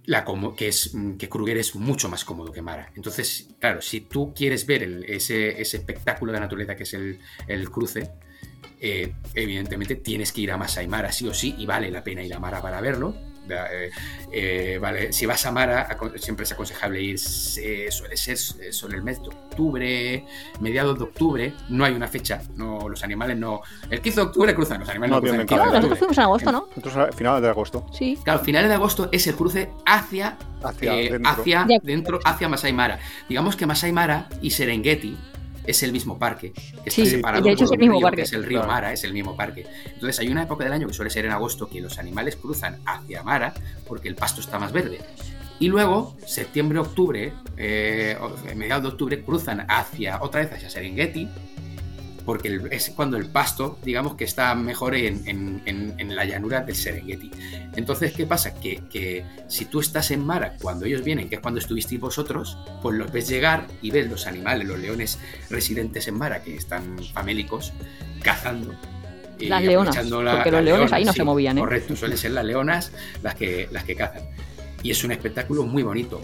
la que es mm, que Kruger es mucho más cómodo que Mara. Entonces, claro, si tú quieres ver ese, espectáculo de naturaleza que es el, cruce, eh, evidentemente tienes que ir a Masai Mara sí o sí y vale la pena ir a Mara para verlo eh, eh, vale, si vas a Mara, siempre es aconsejable ir, suele ser eh, sobre el mes de octubre, mediados de octubre, no hay una fecha, no los animales no. El 15 de octubre cruzan, los animales no, cruzan. Claro, nosotros fuimos en agosto, ¿no? Nosotros a finales de agosto. Sí. Claro, finales de agosto es el cruce hacia, hacia, dentro. hacia dentro, hacia Masai Mara. Digamos que Masai Mara y Serengeti es el mismo parque, que está separado es el mismo parque. es el río Mara, es el mismo parque. Entonces hay una época del año que suele ser en agosto que los animales cruzan hacia Mara porque el pasto está más verde. Y luego, septiembre, octubre, eh, mediados de octubre, cruzan hacia otra vez hacia Serengeti porque es cuando el pasto, digamos que está mejor en, la llanura del Serengeti. Entonces, ¿qué pasa? Que, si tú estás en Mara cuando ellos vienen, que es cuando estuvisteis vosotros, pues los ves llegar y ves los animales, los leones residentes en Mara, que están famélicos, cazando. Las leonas, porque los leones ahí no se movían. ¿eh? Correcto, suelen ser las leonas las que, las que cazan. Y es un espectáculo muy bonito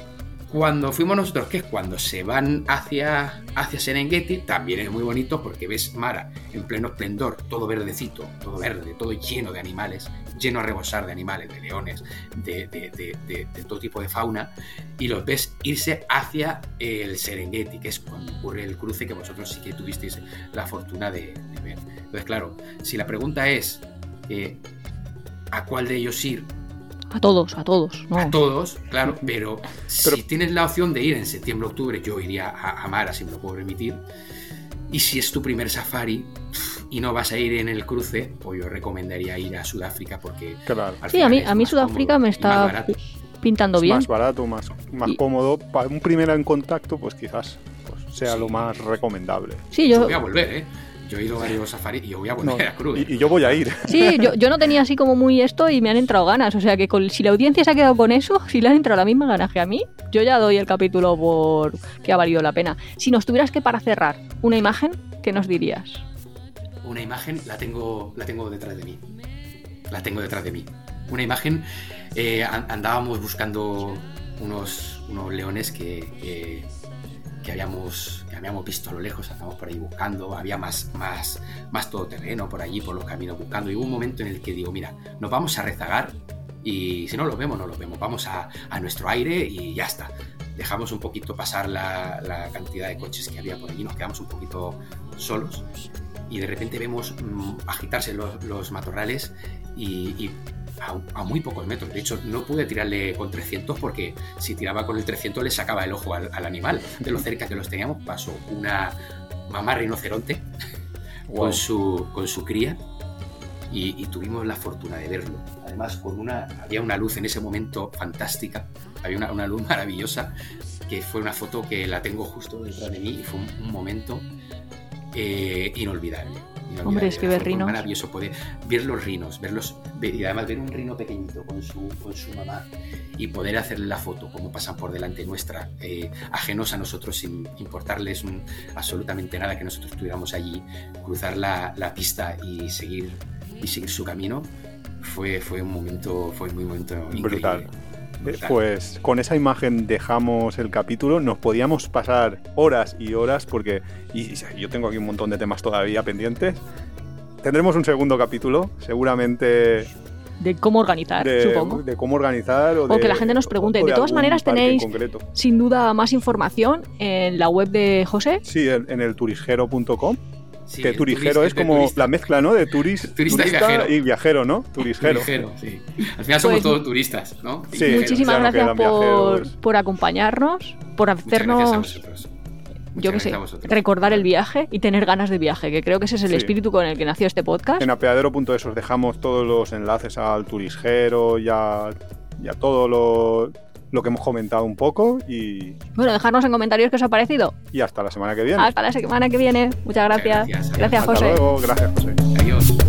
Cuando fuimos nosotros, que es cuando se van hacia, hacia Serengeti, también es muy bonito porque ves Mara en pleno esplendor, todo verdecito, todo verde, todo lleno de animales, lleno a rebosar de animales, de leones, de, todo tipo de fauna, y los ves irse hacia el Serengeti, que es cuando ocurre el cruce que vosotros sí que tuvisteis la fortuna de, ver. Entonces, claro, si la pregunta es eh, ¿a cuál de ellos ir? A todos, a todos. A todos, claro, pero, si tienes la opción de ir en septiembre, octubre, yo iría a, Mara si me lo puedo permitir. Y si es tu primer safari y no vas a ir en el cruce, pues yo recomendaría ir a Sudáfrica porque... Sí, a mí, a mí Sudáfrica me está pintando bien. Más barato, más, más cómodo. Para un primer en contacto, pues quizás pues, sea lo más recomendable. Sí, yo... yo voy a volver, ¿eh? Yo he ido a varios safaris y yo voy a volver a Cruz. Y, yo voy a ir. Sí, yo, no tenía así como muy esto y me han entrado ganas. O sea que si la audiencia se ha quedado con eso, si le han entrado la misma ganas que a mí, yo ya doy el capítulo por que ha valido la pena. Si nos tuvieras que para cerrar una imagen, ¿qué nos dirías? Una imagen la tengo, la tengo detrás de mí. La tengo detrás de mí. Una imagen, eh, andábamos buscando unos, unos leones que que habíamos, habíamos visto a lo lejos, estábamos por ahí buscando, había más, más, más todoterreno por allí, por los caminos buscando. Y hubo un momento en el que digo, mira, nos vamos a rezagar y si no los vemos, no los vemos, vamos a, a nuestro aire y ya está. Dejamos un poquito pasar la, la, cantidad de coches que había por allí, nos quedamos un poquito solos y de repente vemos mm, agitarse los, los matorrales y a, muy pocos metros. De hecho, no pude tirarle con 300 porque si tiraba con el 300 le sacaba el ojo al, animal. De lo cerca que los teníamos, pasó una mamá rinoceronte con, su, con su cría y, tuvimos la fortuna de verlo. Además, con una, había una luz en ese momento fantástica, había una, luz maravillosa, que fue una foto que la tengo justo detrás de mí y fue un, momento eh, inolvidable. Hombre, es que ver rinos. maravilloso poder ver los rinos, verlos, y además ver un rino pequeñito con su, con su mamá y poder hacerle la foto como pasan por delante nuestra, eh, ajenos a nosotros sin importarles absolutamente nada que nosotros estuviéramos allí, cruzar la, la, pista y seguir, y seguir su camino, fue, fue un momento, fue muy momento increíble. Brutal. Eh, pues con esa imagen dejamos el capítulo. Nos podíamos pasar horas y horas porque y, yo tengo aquí un montón de temas todavía pendientes. Tendremos un segundo capítulo, seguramente de cómo organizar, supongo. De cómo organizar. O, que la gente nos pregunte. De, todas maneras, tenéis sin duda más información en la web de José. Sí, en, el que turijero es como la mezcla, ¿no? De turis, turista, y, viajero. ¿no? Turisgero. sí. Al final somos pues todos turistas, ¿no? Sí, muchísimas gracias por, por, acompañarnos, por hacernos yo qué sé, recordar el viaje y tener ganas de viaje, que creo que ese es el espíritu con el que nació este podcast. En apeadero.es os dejamos todos los enlaces al turisgero y a, todo lo, lo que hemos comentado un poco y... Bueno, dejarnos en comentarios qué os ha parecido. Y hasta la semana que viene. Hasta la semana que viene. Muchas gracias. gracias, gracias José. Hasta luego. Gracias, José. Adiós.